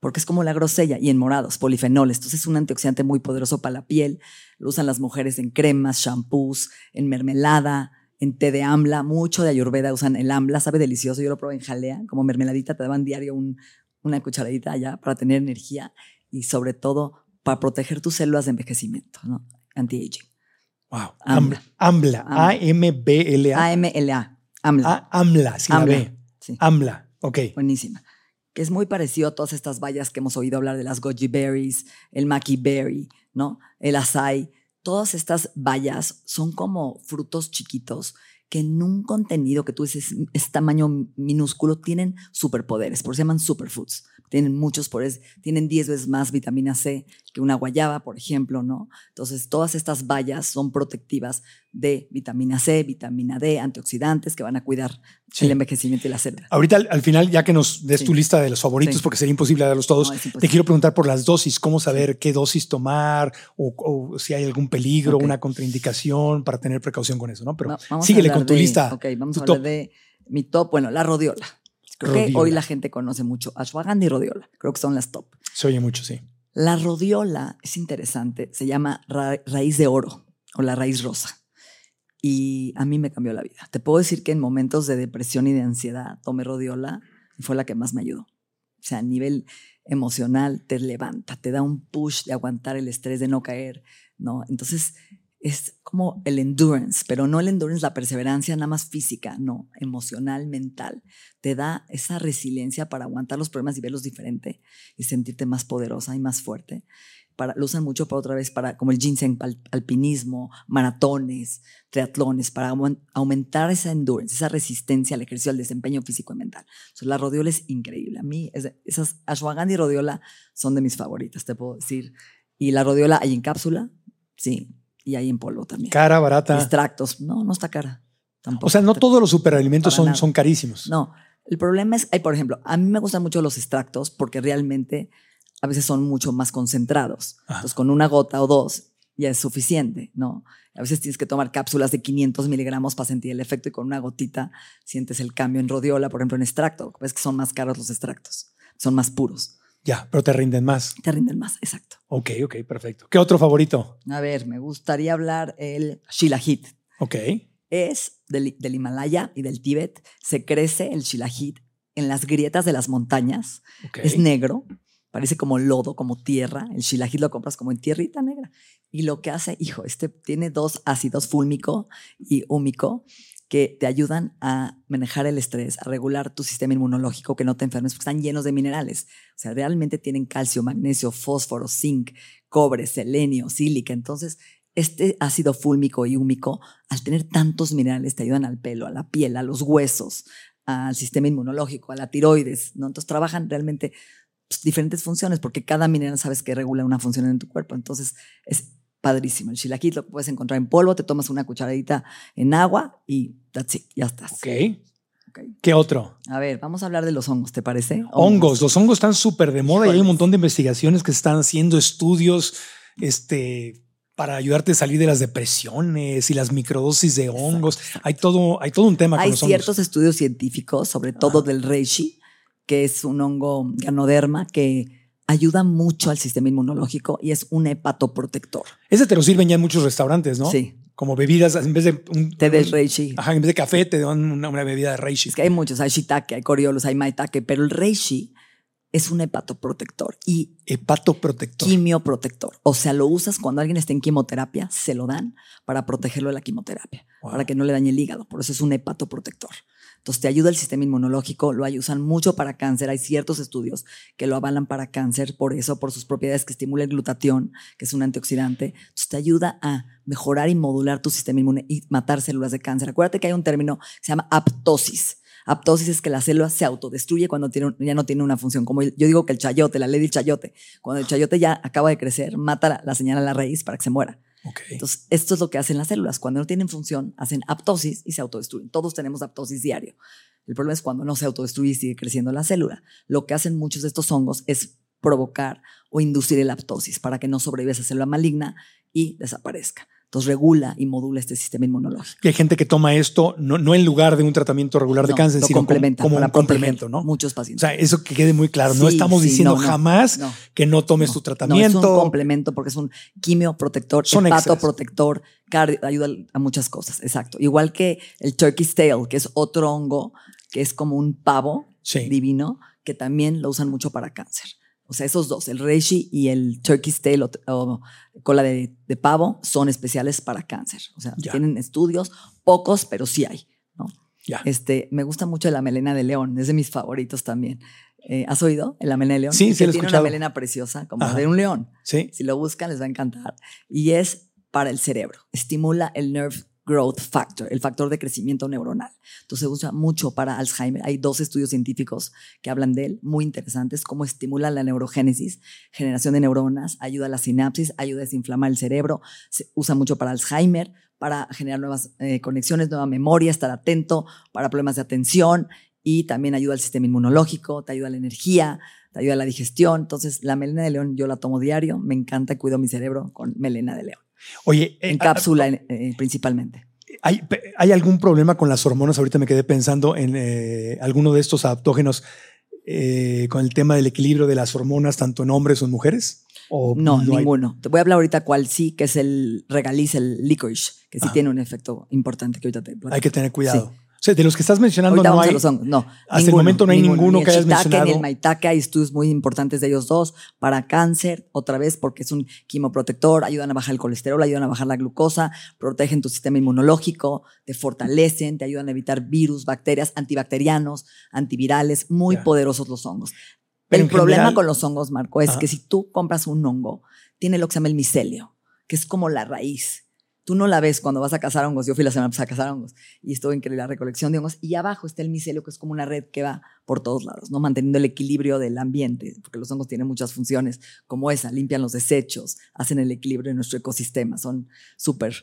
porque es como la grosella y en morados, polifenoles. Entonces es un antioxidante muy poderoso para la piel. Lo usan las mujeres en cremas, shampoos, en mermelada, en té de AMLA. Mucho de Ayurveda usan el AMLA, sabe delicioso. Yo lo probé en jalea, como mermeladita, te daban diario un- una cucharadita allá para tener energía y sobre todo para proteger tus células de envejecimiento, ¿no? Anti-aging. Wow. Ambla. Ambla. Ambla. AMLA, AMLA. AMLA, sí la AMLA. AMLA. Ok. Buenísima. Que es muy parecido a todas estas bayas que hemos oído hablar de las goji berries, el maki berry, ¿no? El acai. Todas estas bayas son como frutos chiquitos que en un contenido que tú dices es tamaño minúsculo tienen superpoderes, por eso se llaman superfoods. Tienen muchos poderes, tienen 10 veces más vitamina C que una guayaba, por ejemplo, ¿no? Entonces, todas estas bayas son protectivas de vitamina C, vitamina D, antioxidantes que van a cuidar Sí. el envejecimiento y la célula. Ahorita al, al final, ya que nos des Sí. tu lista de los favoritos, Sí. porque sería imposible darlos todos, No, te quiero preguntar por las dosis, cómo saber qué dosis tomar o, o si hay algún peligro, una contraindicación para tener precaución con eso, ¿no? Pero síguele con tu de- lista. Ok, vamos tu a hablar top. de mi top. Bueno, la rodiola. Creo que hoy la gente conoce mucho ashwagandha y rodiola. Creo que son las top. Se oye mucho, sí. La rodiola es interesante. Se llama ra- raíz de oro o la raíz rosa. Y a mí me cambió la vida. Te puedo decir que en momentos de depresión y de ansiedad tomé rodiola y fue la que más me ayudó. O sea, a nivel emocional te levanta, te da un push de aguantar el estrés, de no caer, ¿no? Entonces es como el endurance, pero no el endurance, la perseverancia nada más física, no, emocional, mental. Te da esa resiliencia para aguantar los problemas y verlos diferente y sentirte más poderosa y más fuerte. Para, lo usan mucho para otra vez, para como el ginseng, alpinismo, maratones, triatlones, para aumentar esa endurance, esa resistencia al ejercicio, al desempeño físico y mental. la rodiola es increíble. A mí, esas ashwagandha y rodiola son de mis favoritas, te puedo decir. Y la rodiola hay en cápsula, sí, y hay en polvo también. Cara, barata. Extractos. No, no está cara. Tampoco. O sea, no todos los superalimentos son, son carísimos. No. El problema es, hay, por ejemplo, a mí me gustan mucho los extractos porque realmente a veces son mucho más concentrados. Entonces, con una gota o dos ya es suficiente, ¿no? A veces tienes que tomar cápsulas de 500 miligramos para sentir el efecto y con una gotita sientes el cambio en rodiola, por ejemplo, en extracto. Ves que son más caros los extractos, son más puros. Ya, pero te rinden más. Te rinden más, exacto. Ok, ok, perfecto. ¿Qué otro favorito? A ver, me gustaría hablar el Shilajit. Ok. Es del, Himalaya y del Tíbet. Se crece el Shilajit en las grietas de las montañas. Es negro, parece como lodo, como tierra. El Shilajit lo compras como en tierrita negra. Y lo que hace, hijo, este tiene dos ácidos, fúlmico y húmico, que te ayudan a manejar el estrés, a regular tu sistema inmunológico, que no te enfermes, porque están llenos de minerales. O sea, realmente tienen calcio, magnesio, fósforo, zinc, cobre, selenio, sílica. Entonces, este ácido fúlmico y húmico, al tener tantos minerales, te ayudan al pelo, a la piel, a los huesos, al sistema inmunológico, a la tiroides. ¿no? Entonces, trabajan realmente pues, diferentes funciones, porque cada mineral sabes que regula una función en tu cuerpo. Entonces, es padrísimo. El chilaquit lo puedes encontrar en polvo, te tomas una cucharadita en agua y that's it, ya estás. Ok. ¿Qué otro? A ver, vamos a hablar de los hongos, ¿te parece? Hongos, los hongos están súper de moda y hay un montón de investigaciones que están haciendo, estudios, este, para ayudarte a salir de las depresiones y las microdosis de hongos. Hay todo, hay todo un tema hay con los ciertos estudios científicos, sobre todo del reishi, que es un hongo ganoderma que ayuda mucho al sistema inmunológico y es un hepatoprotector. Ese te lo sirven ya en muchos restaurantes, ¿no? Sí. Como bebidas, en vez de un té de reishi. Ajá, en vez de café te dan una, bebida de reishi. Es que hay muchos, hay shiitake, hay coriolos, hay maitake, pero el reishi es un hepatoprotector y hepatoprotector. Quimioprotector. O sea, lo usas cuando alguien está en quimioterapia, se lo dan para protegerlo de la quimioterapia, para que no le dañe el hígado. Por eso es un hepatoprotector. Entonces te ayuda el sistema inmunológico, lo usan mucho para cáncer. Hay ciertos estudios que lo avalan para cáncer por eso, por sus propiedades que estimula el glutatión, que es un antioxidante. Entonces te ayuda a mejorar y modular tu sistema inmune y matar células de cáncer. Acuérdate que hay un término que se llama aptosis. Aptosis es que la célula se autodestruye cuando ya no tiene una función. Como yo digo que el chayote, la ley del chayote, cuando el chayote ya acaba de crecer, mata la, la señal a la raíz para que se muera. Entonces, esto es lo que hacen las células. Cuando no tienen función, hacen aptosis y se autodestruyen. Todos tenemos aptosis diario. El problema es cuando no se autodestruye y sigue creciendo la célula. Lo que hacen muchos de estos hongos es provocar o inducir el aptosis para que no sobreviva esa célula maligna y desaparezca. Entonces regula y modula este sistema inmunológico. Y hay gente que toma esto no, no en lugar de un tratamiento regular de cáncer, sino como, un complemento, ¿no? Muchos pacientes. O sea, eso que quede muy claro. no estamos diciendo jamás que no tomes tu tratamiento. es un complemento porque es un quimioprotector, Son hepatoprotector, ayuda a muchas cosas. Exacto. Igual que el turkey tail, que es otro hongo que es como un pavo divino, que también lo usan mucho para cáncer. O sea, esos dos, el reishi y el turkey tail o, cola de, pavo, son especiales para cáncer. O sea, tienen estudios, pocos, pero sí hay. ¿no? Este, me gusta mucho la melena de león, es de mis favoritos también. Eh, ¿Has oído la melena de león? Sí, sí, Tiene una melena preciosa, como de un león. Sí. Si lo buscan, les va a encantar. Y es para el cerebro. Estimula el nerve growth factor, el factor de crecimiento neuronal. Entonces se usa mucho para Alzheimer. Hay dos estudios científicos que hablan de él, muy interesantes, cómo estimula la neurogénesis, generación de neuronas, ayuda a la sinapsis, ayuda a desinflamar el cerebro, se usa mucho para Alzheimer, para generar nuevas eh, conexiones, nueva memoria, estar atento, para problemas de atención y también ayuda al sistema inmunológico, te ayuda a la energía, te ayuda a la digestión. Entonces la melena de león yo la tomo diario, me encanta cuido mi cerebro con melena de león. Oye, en eh, cápsula eh, principalmente. ¿hay, ¿Hay algún problema con las hormonas? Ahorita me quedé pensando en eh, alguno de estos adaptógenos con el tema del equilibrio de las hormonas, tanto en hombres o en mujeres. ¿O no, ninguno. Te voy a hablar ahorita cuál sí, que es el regaliz, el licorice, que sí tiene un efecto importante que ahorita te Hay que tener cuidado. O sea, de los que estás mencionando Ahorita no hay. No. Hasta el momento no hay ninguno Ni que hayas shiitake, Ni mencionado. el maitake, hay estudios muy importantes de ellos dos para cáncer, otra vez porque es un quimoprotector, ayudan a bajar el colesterol, ayudan a bajar la glucosa, protegen tu sistema inmunológico, te fortalecen, te ayudan a evitar virus, bacterias, antibacterianos, antivirales, muy poderosos los hongos. Pero el problema general- con los hongos, Marco, es Ajá. que si tú compras un hongo, tiene lo que se llama el micelio, que es como la raíz. Tú no la ves cuando vas a cazar hongos. Yo fui la semana pasada a cazar hongos y estuve en la recolección de hongos. Y abajo está el micelio, que es como una red que va por todos lados, ¿no? Manteniendo el equilibrio del ambiente, porque los hongos tienen muchas funciones como esa, limpian los desechos, hacen el equilibrio de nuestro ecosistema, son súper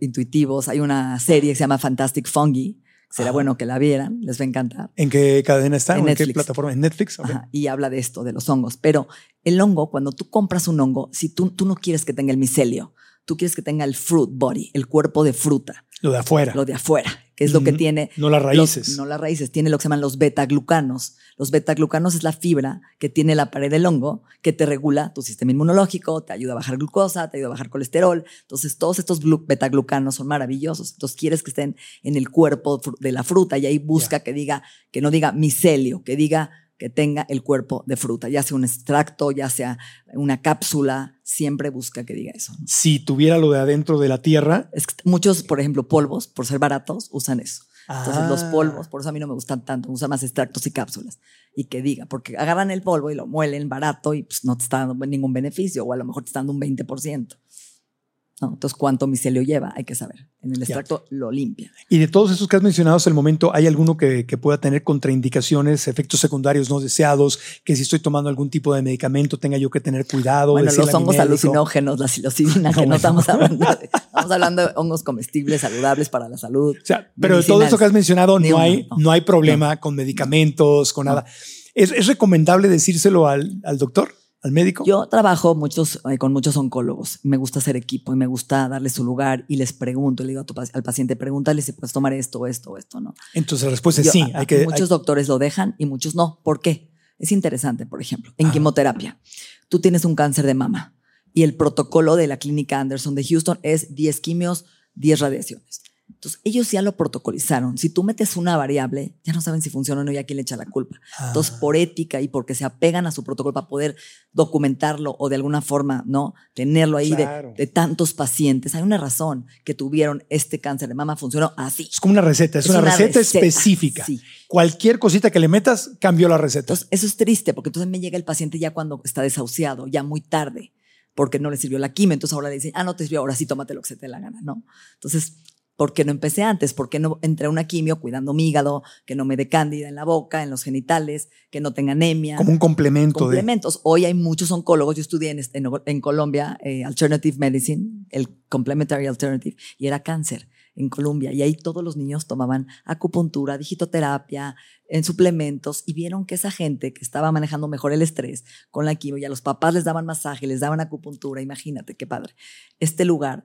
intuitivos. Hay una serie que se llama Fantastic Fungi, será Ajá. bueno que la vieran, les va a encantar. ¿En qué cadena está? En ¿O ¿En qué plataforma? ¿En Netflix? Ok. Ajá, y habla de esto, de los hongos. Pero el hongo, cuando tú compras un hongo, si tú, tú no quieres que tenga el micelio, tú quieres que tenga el fruit body, el cuerpo de fruta, Lo de afuera. lo de afuera, que es lo que tiene. No las los- raíces. no las raíces, tiene lo que se llaman los beta-glucanos. Los beta-glucanos es la fibra que tiene la pared del hongo que te regula tu sistema inmunológico, te ayuda a bajar glucosa, te ayuda a bajar colesterol. Entonces, todos estos glu- beta-glucanos son maravillosos. Entonces, quieres que estén en el cuerpo de la fruta y ahí busca que diga, que no diga micelio, que diga que tenga el cuerpo de fruta, ya sea un extracto, ya sea una cápsula, siempre busca que diga eso. ¿no? Si tuviera lo de adentro de la tierra. Es que muchos, por ejemplo, polvos, por ser baratos, usan eso. Entonces los Ah. polvos, por eso a mí no me gustan tanto, me gustan más extractos y cápsulas. Y que diga, porque agarran el polvo y lo muelen barato y pues no te está dando ningún beneficio, o a lo mejor te está dando un 20%. ¿No? Entonces, ¿cuánto micelio lleva? Hay que saber. En el extracto lo limpia. Y de todos esos que has mencionado hasta el momento, ¿hay alguno que, que pueda tener contraindicaciones, efectos secundarios no deseados? Que si estoy tomando algún tipo de medicamento tenga yo que tener cuidado. Bueno, los hongos alucinógenos, la psilocibina, que No, estamos hablando de, estamos hablando de hongos comestibles, saludables para la salud. O sea, pero de todo eso que has mencionado, no uno, hay, no. no hay problema con medicamentos, con nada. ¿Es, es recomendable decírselo al, al doctor, al médico? Yo trabajo muchos, eh, con muchos oncólogos. Me gusta hacer equipo y me gusta darle su lugar y les pregunto, le digo a tu al paciente, pregúntale si puedes tomar esto, esto, esto, ¿no? Entonces la respuesta es Yo- sí. a- Hay que, muchos hay- doctores lo dejan y muchos no. ¿Por qué? Es interesante, por ejemplo, en Ajá. quimioterapia. Tú tienes un cáncer de mama y el protocolo de la clínica Anderson de Houston es 10 quimios, 10 radiaciones. Entonces, ellos ya lo protocolizaron. Si tú metes una variable, ya no saben si funciona o no y a quién le echa la culpa. Entonces, Ah. por ética y porque se apegan a su protocolo para poder documentarlo o de alguna forma, ¿no? Tenerlo ahí de- Claro. de, tantos pacientes. Hay una razón que tuvieron este cáncer de mama, funcionó así. es como una receta, es, una, receta, específica. Sí. Cualquier cosita que le metas, cambió la receta. Entonces, eso es triste porque entonces me llega el paciente ya cuando está desahuciado, ya muy tarde, porque no le sirvió la quimio. Entonces ahora le dicen, ah, no te sirvió, ahora sí tómate lo que se te dé la gana, ¿no? Entonces, ¿por qué no empecé antes? ¿Por qué no entré a una quimio cuidando mi hígado, que no me dé cándida en la boca, en los genitales, que no tenga anemia? como un complemento, complementos. Hoy hay muchos oncólogos. Yo estudié en, en, en Colombia eh, Alternative Medicine, el Complementary Alternative, y era cáncer en Colombia. Y ahí todos los niños tomaban acupuntura, digitoterapia, en suplementos, y vieron que esa gente que estaba manejando mejor el estrés con la quimio, y a los papás les daban masaje, les daban acupuntura, imagínate qué padre. Este lugar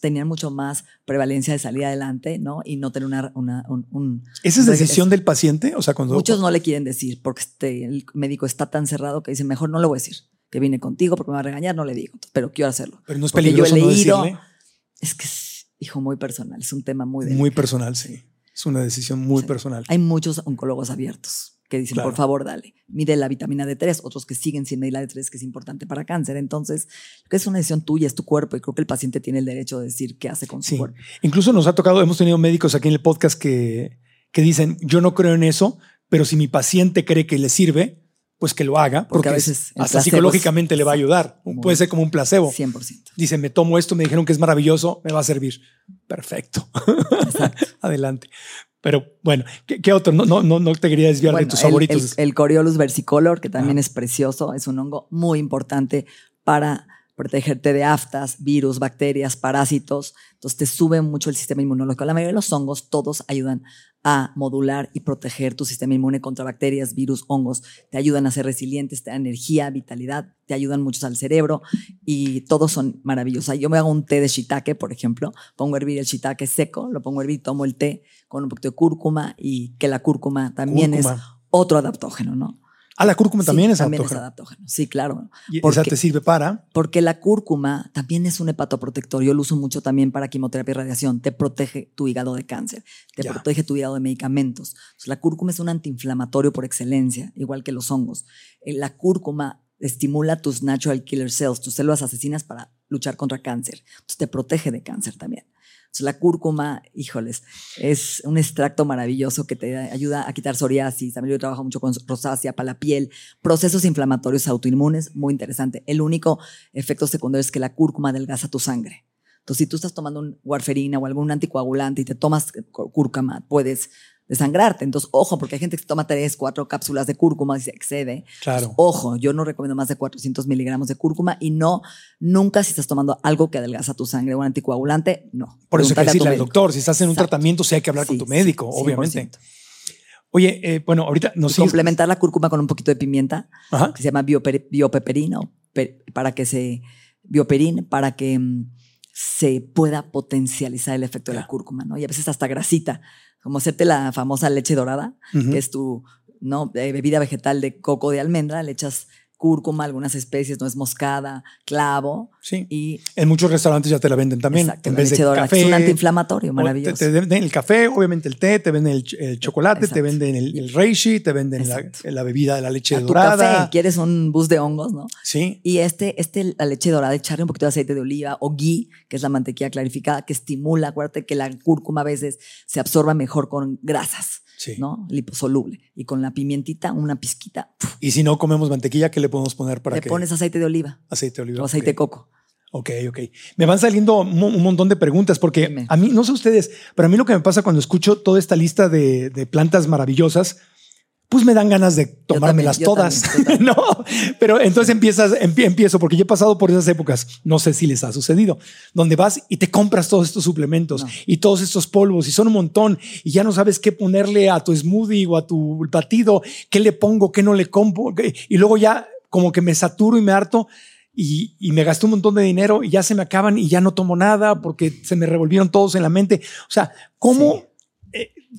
tenían mucho más prevalencia de salir adelante, ¿no? Y no tener una... una un. ¿Esa es decisión del paciente? O sea, cuando. Muchos no le quieren decir porque este, el médico está tan cerrado que dice, mejor no le voy a decir que vine contigo porque me va a regañar, no le digo, pero quiero hacerlo. Pero no es porque yo he peligroso no leído- decirle. Es que es, hijo, muy personal, es un tema muy... Muy personal, sí. Es una decisión muy Sí. personal. Hay muchos oncólogos abiertos que dicen, Claro. por favor, dale, mide la vitamina D3, otros que siguen sin medir la D3, que es importante para cáncer. Entonces, es una decisión tuya, es tu cuerpo y creo que el paciente tiene el derecho de decir qué hace con su Sí. cuerpo. Incluso nos ha tocado, hemos tenido médicos aquí en el podcast que, que dicen, yo no creo en eso, pero si mi paciente cree que le sirve, pues que lo haga, Porque porque, a es- veces hasta psicológicamente le va a ayudar. Puede ser como un placebo. 100%. Dice, me tomo esto, me dijeron que es maravilloso, me va a servir. Perfecto. Adelante. Pero bueno, ¿qué, qué otro? No, no, no, no te quería desviar Bueno, de tus el- favoritos. El, el Coriolus versicolor, que también es precioso, es un hongo muy importante para protegerte de aftas, virus, bacterias, parásitos. Entonces te sube mucho el sistema inmunológico. La mayoría de los hongos, todos ayudan a modular y proteger tu sistema inmune contra bacterias, virus, hongos. Te ayudan a ser resilientes, te dan energía, vitalidad, te ayudan mucho al cerebro y todos son maravillosos. Yo me hago un té de shiitake, por ejemplo, pongo a hervir el shiitake seco, lo pongo a hervir, tomo el té con un poquito de cúrcuma y que la cúrcuma también es Cúrcuma. otro adaptógeno, ¿no? Ah, la cúrcuma también Sí, es también adaptógeno. es adaptógeno. Sí, claro. Y esa Porque- te sirve para. Porque la cúrcuma también es un hepatoprotector. Yo lo uso mucho también para quimioterapia y radiación. Te protege tu hígado de cáncer, te Ya. protege tu hígado de medicamentos. Entonces, la cúrcuma es un antiinflamatorio por excelencia, igual que los hongos. Eh, La cúrcuma estimula tus natural killer cells, tus células asesinas para luchar contra cáncer. Entonces, te protege de cáncer también. La cúrcuma, híjoles, es un extracto maravilloso que te ayuda a quitar psoriasis. También yo trabajo mucho con rosácea para la piel, procesos inflamatorios autoinmunes, muy interesante. El único efecto secundario es que la cúrcuma adelgaza tu sangre. Entonces, si tú estás tomando un warfarina o algún anticoagulante y te tomas cu- cúrcuma, puedes desangrarte. Entonces, ojo, porque hay gente que toma tres, cuatro cápsulas de cúrcuma y se excede. Claro. Entonces, ojo, yo no recomiendo más de 400 miligramos de cúrcuma y no, nunca si estás tomando algo que adelgaza tu sangre un anticoagulante, no. Por eso hay que decirle al doctor, si estás en un Exacto. tratamiento, sí hay que hablar con tu sí, médico, 100%. obviamente. Oye, eh, bueno, ahorita nos sigues. complementar la cúrcuma con un poquito de pimienta, Ajá. que se llama biopeperina, para que se, bioperín, para que mm, se pueda potencializar el efecto de la cúrcuma, ¿no? Y a veces hasta grasita, como hacerte la famosa leche dorada, que es tu ¿no? Eh, bebida vegetal de coco de almendra, le echas cúrcuma, algunas especies, nuez moscada, clavo Sí. y En muchos restaurantes ya te la venden también. Exacto, en vez de café. es un antiinflamatorio maravilloso. Te, te venden el café, obviamente el té, te venden el, ch- el chocolate, te venden el, el reishi, te venden la, bebida de la leche A tu dorada. café, quieres un bus de hongos, ¿no? Sí. Y este, este, la leche dorada, echarle un poquito de aceite de oliva o ghee, que es la mantequilla clarificada, que estimula, acuérdate que la cúrcuma a veces se absorba mejor con grasas, Sí. ¿no? Liposoluble. Y con la pimientita, una pizquita, ¡puf! Y si no comemos mantequilla, ¿qué le podemos poner para le que pones aceite de oliva aceite de oliva? o aceite de Ok. coco. Ok, ok. Me van saliendo un, mo- un montón de preguntas porque Dime. a mí, no sé ustedes, pero a mí lo que me pasa cuando escucho toda esta lista de, de plantas maravillosas, pues me dan ganas de tomármelas también, todas. también, no, pero entonces empiezas, empie- empiezo, porque yo he pasado por esas épocas, no sé si les ha sucedido, donde vas y te compras todos estos suplementos No. y todos estos polvos y son un montón y ya no sabes qué ponerle a tu smoothie o a tu batido, qué le pongo, qué no le compro, y luego ya como que me saturo y me harto y, y me gasté un montón de dinero y ya se me acaban y ya no tomo nada porque se me revolvieron todos en la mente. O sea, ¿cómo, Sí.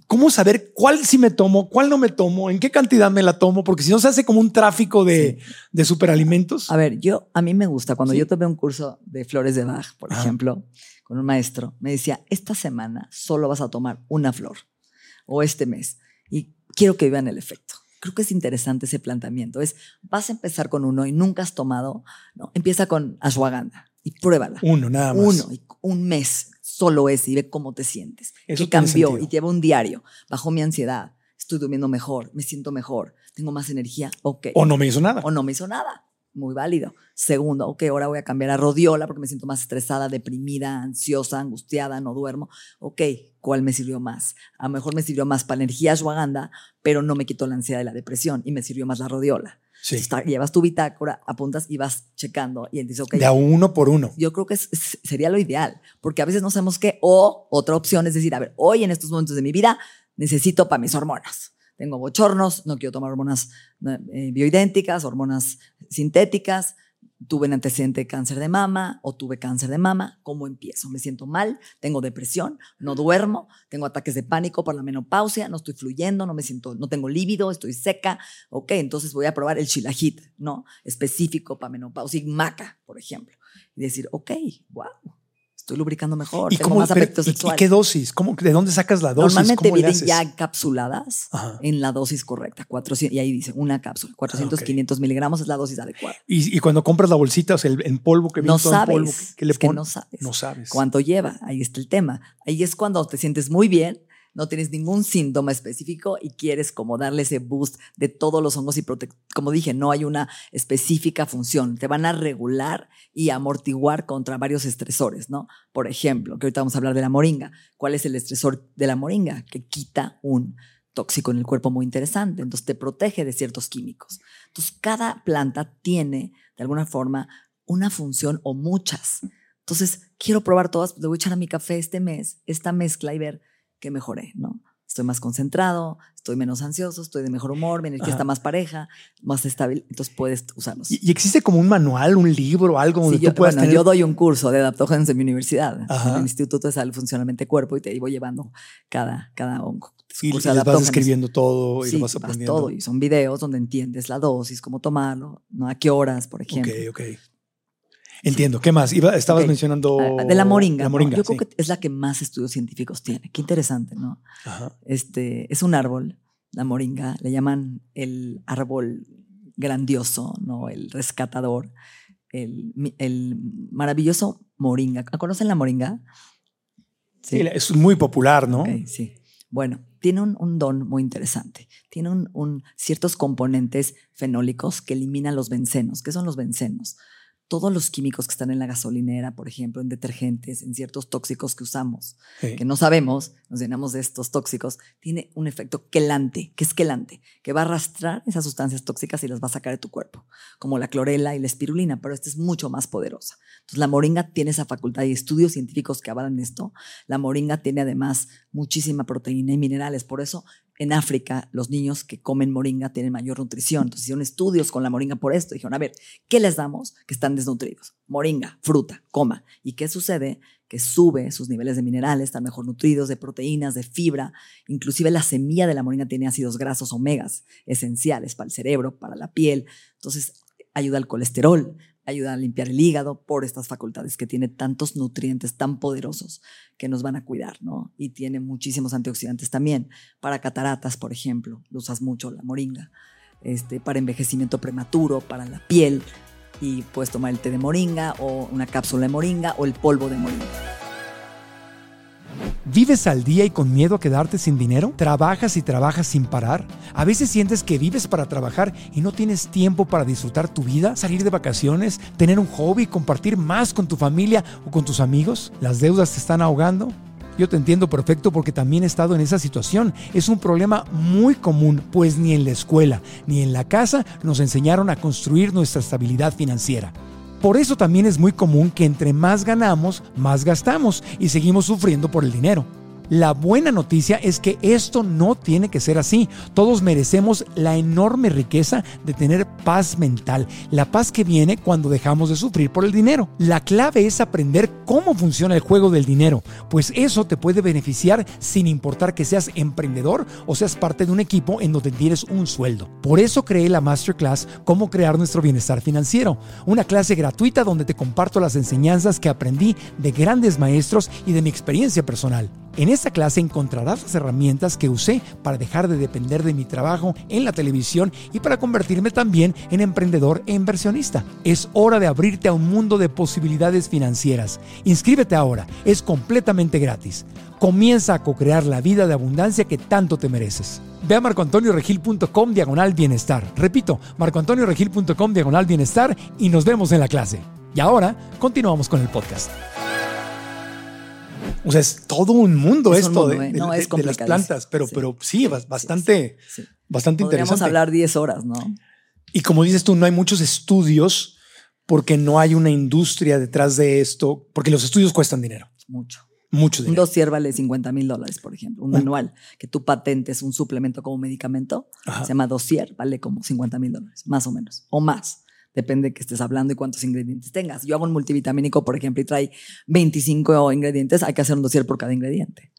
¿Cómo saber cuál sí me tomo, cuál no me tomo, en qué cantidad me la tomo? Porque si no se hace como un tráfico de, de superalimentos. A ver, yo, a mí me gusta, cuando Sí. yo tomé un curso de flores de Bach, por Ajá. ejemplo, con un maestro, me decía, esta semana solo vas a tomar una flor o este mes y quiero que vean el efecto. Creo que es interesante ese planteamiento. Es, vas a empezar con uno y nunca has tomado, no, empieza con ashwagandha y pruébala. Uno, nada más. Uno, y un mes, solo ese y ve cómo te sientes. Eso ¿Qué cambió? sentido. Y lleva un diario. Bajó mi ansiedad. Estoy durmiendo mejor. Me siento mejor. Tengo más energía. Ok. O no me hizo nada. O no me hizo nada. Muy válido. Segundo, ok, ahora voy a cambiar a rodiola porque me siento más estresada, deprimida, ansiosa, angustiada, no duermo. Ok, ¿cuál me sirvió más? A lo mejor me sirvió más para energía ashwagandha, pero no me quitó la ansiedad y la depresión y me sirvió más la rodiola. Sí. Ta- llevas tu bitácora, apuntas y vas checando y dices, ok, De a uno por uno. yo creo que es- sería lo ideal, porque a veces no sabemos qué, o otra opción es decir, a ver, hoy en estos momentos de mi vida necesito para mis hormonas. Tengo bochornos, no quiero tomar hormonas eh, bioidénticas, hormonas sintéticas, tuve un antecedente de cáncer de mama o tuve cáncer de mama, ¿cómo empiezo? Me siento mal, tengo depresión, no duermo, tengo ataques de pánico por la menopausia, no estoy fluyendo, no me siento, no tengo líbido, estoy seca, ok, entonces voy a probar el Shilajit, ¿no? Específico para menopausia y maca, por ejemplo. Y decir, ok, wow, estoy lubricando mejor, ¿Y, tengo cómo, más pero- y- sexual. y qué dosis? ¿Cómo, ¿De dónde sacas la dosis? Normalmente ¿Cómo vienen ya encapsuladas en la dosis correcta, 400, y ahí dice una cápsula, 400, Ah, ok. 500 miligramos es la dosis adecuada. Y, y cuando compras la bolsita, o sea, el, en polvo que viene No todo en polvo, ¿qué, le es que no sabes. No sabes. ¿Cuánto lleva? Ahí está el tema. Ahí es cuando te sientes muy bien, no tienes ningún síntoma específico y quieres como darle ese boost de todos los hongos y como dije, no hay una específica función. Te van a regular y amortiguar contra varios estresores, ¿no? Por ejemplo, que ahorita vamos a hablar de la moringa. ¿Cuál es el estresor de la moringa? Que quita un tóxico en el cuerpo muy interesante, entonces te protege de ciertos químicos. Entonces, cada planta tiene, de alguna forma, una función o muchas. Entonces, quiero probar todas, le voy a echar a mi café este mes, esta mezcla y ver qué mejoré, ¿no? estoy más concentrado, estoy menos ansioso, estoy de mejor humor, mi energía Ajá. está más pareja, más estable, entonces puedes usarlos. ¿Y, y existe como un manual, un libro, algo donde Sí, tú yo, puedas bueno, tener? yo doy un curso de adaptógenos en mi universidad, Ajá. en el Instituto de Salud Funcionalmente Cuerpo, y te iba llevando cada, cada un y, les vas escribiendo todo y Sí, lo vas vas aprendiendo. todo, y son videos donde entiendes la dosis, cómo tomarlo, ¿no? a qué horas, por ejemplo. Ok, ok. Entiendo. ¿Qué más? Iba- estabas mencionando. Ah, De la moringa. La ¿no? moringa. Yo sí. creo que es la que más estudios científicos tiene. Qué interesante, ¿no? Ajá. Este, es un árbol, la moringa, le llaman el árbol grandioso, ¿no? El rescatador, el, el maravilloso moringa. ¿Conocen la moringa? Sí, es muy popular, ¿no? Ok, sí. Bueno, tiene un, un don muy interesante. Tiene un, un- ciertos componentes fenólicos que eliminan los bencenos. ¿Qué son los bencenos? Todos los químicos que están en la gasolinera, por ejemplo, en detergentes, en ciertos tóxicos que usamos, Sí. que no sabemos, nos llenamos de estos tóxicos, tiene un efecto quelante. ¿Qué es quelante? Que va a arrastrar esas sustancias tóxicas y las va a sacar de tu cuerpo, como la clorela y la espirulina, pero esta es mucho más poderosa. Entonces, la moringa tiene esa facultad y estudios científicos que avalan esto. La moringa tiene además muchísima proteína y minerales, por eso en África los niños que comen moringa tienen mayor nutrición. Entonces hicieron estudios con la moringa por esto. Dijeron, a ver, ¿qué les damos que están desnutridos? Moringa, fruta, coma. ¿Y qué sucede? Que sube sus niveles de minerales, están mejor nutridos, de proteínas, de fibra. Inclusive la semilla de la moringa tiene ácidos grasos omegas esenciales para el cerebro, para la piel. Entonces ayuda al colesterol, ayuda a limpiar el hígado por estas facultades que tiene tantos nutrientes tan poderosos que nos van a cuidar, ¿no? Y tiene muchísimos antioxidantes también. Para cataratas, por ejemplo, lo usas mucho la moringa. Este, para envejecimiento prematuro, para la piel. Y puedes tomar el té de moringa o una cápsula de moringa o el polvo de moringa. ¿Vives al día y con miedo a quedarte sin dinero? ¿Trabajas y trabajas sin parar? ¿A veces sientes que vives para trabajar y no tienes tiempo para disfrutar tu vida, salir de vacaciones, tener un hobby, compartir más con tu familia o con tus amigos? ¿Las deudas te están ahogando? Yo te entiendo perfecto porque también he estado en esa situación. Es un problema muy común, pues ni en la escuela ni en la casa nos enseñaron a construir nuestra estabilidad financiera. Por eso también es muy común que entre más ganamos, más gastamos y seguimos sufriendo por el dinero. La buena noticia es que esto no tiene que ser así. Todos merecemos la enorme riqueza de tener paz mental, la paz que viene cuando dejamos de sufrir por el dinero. La clave es aprender cómo funciona el juego del dinero, pues eso te puede beneficiar sin importar que seas emprendedor o seas parte de un equipo en donde tienes un sueldo. Por eso creé la masterclass Cómo crear nuestro bienestar financiero, una clase gratuita donde te comparto las enseñanzas que aprendí de grandes maestros y de mi experiencia personal. En esta clase encontrarás las herramientas que usé para dejar de depender de mi trabajo en la televisión y para convertirme también en emprendedor e inversionista. Es hora de abrirte a un mundo de posibilidades financieras. Inscríbete ahora, es completamente gratis. Comienza a co-crear la vida de abundancia que tanto te mereces. Ve a marcoantonioregil.com diagonal bienestar. Repito, marcoantonioregil.com diagonal bienestar y nos vemos en la clase. Y ahora continuamos con el podcast. O sea, es todo un mundo Es un esto mundo, de, ¿eh? de- No, de- es de las plantas, pero Sí. pero sí, bas- bastante, Sí. bastante Podríamos interesante. hablar 10 horas, ¿no? Y como dices tú, no hay muchos estudios porque no hay una industria detrás de esto, porque los estudios cuestan dinero, Mucho. mucho Un dinero. dossier vale 50 mil dólares, por ejemplo. Un manual que tú patentes un suplemento como medicamento, Ajá. se llama dossier, vale como 50 mil dólares, más o menos, o más. Depende de que estés hablando y cuántos ingredientes tengas. Yo hago un multivitamínico, por ejemplo, y trae 25 ingredientes, hay que hacer un dossier por cada ingrediente.